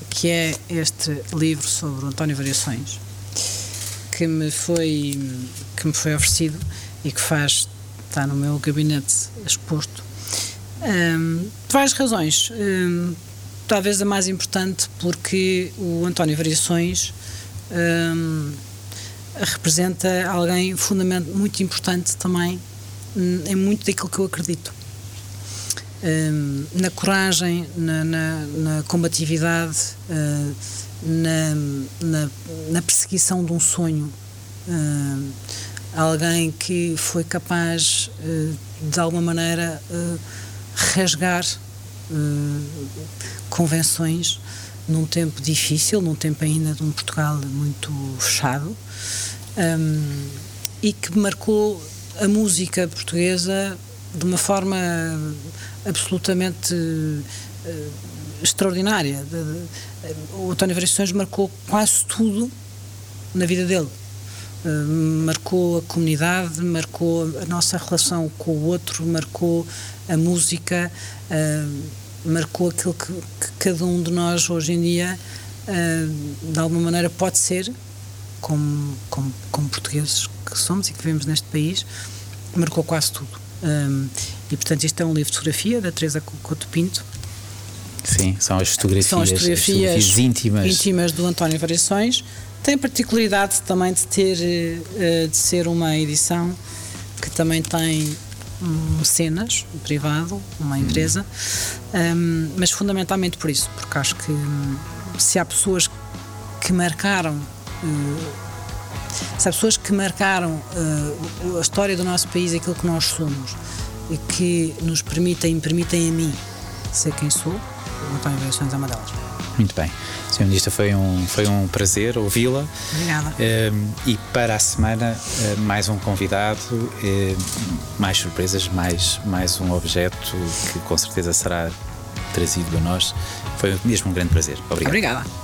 que é este livro sobre António Variações, que me foi, que me foi oferecido e que faz, está no meu gabinete exposto, um, por várias razões. Um, talvez a mais importante porque o António Variações um, representa alguém fundamental, muito importante também em muito daquilo que eu acredito. Na coragem, na, na, na combatividade, uh, na, na, na, perseguição de um sonho. Uh, alguém que foi capaz, uh, de alguma maneira, rasgar convenções num tempo difícil, num tempo ainda de um Portugal muito fechado, um, e que marcou a música portuguesa de uma forma absolutamente extraordinária. O António Variações marcou quase tudo na vida dele. Uh, marcou a comunidade, marcou a nossa relação com o outro, marcou a música, uh, marcou aquilo que, que, cada um de nós hoje em dia, de alguma maneira, pode ser, como, como, como portugueses que somos e que vivemos neste país, marcou quase tudo. Um, e portanto, isto é um livro de fotografia da Teresa Couto Pinto. Sim, são as fotografias, são as fotografias, as fotografias íntimas. íntimas do António Variações. Tem a particularidade também de ter uh, de ser uma edição que também tem um, cenas, um privado, uma empresa, um, mas fundamentalmente por isso, porque acho que se há pessoas que marcaram uh, se há pessoas que marcaram uh, a história do nosso país, aquilo que nós somos, e que nos permitem, permitem a mim ser quem sou, o António Variações é uma delas. Muito bem. Sr. Ministra, foi um, foi um prazer ouvi-la. Obrigada. Uh, e para a semana, uh, mais um convidado, uh, mais surpresas, mais, mais um objeto que com certeza será trazido a nós. Foi mesmo um grande prazer. Obrigado. Obrigada.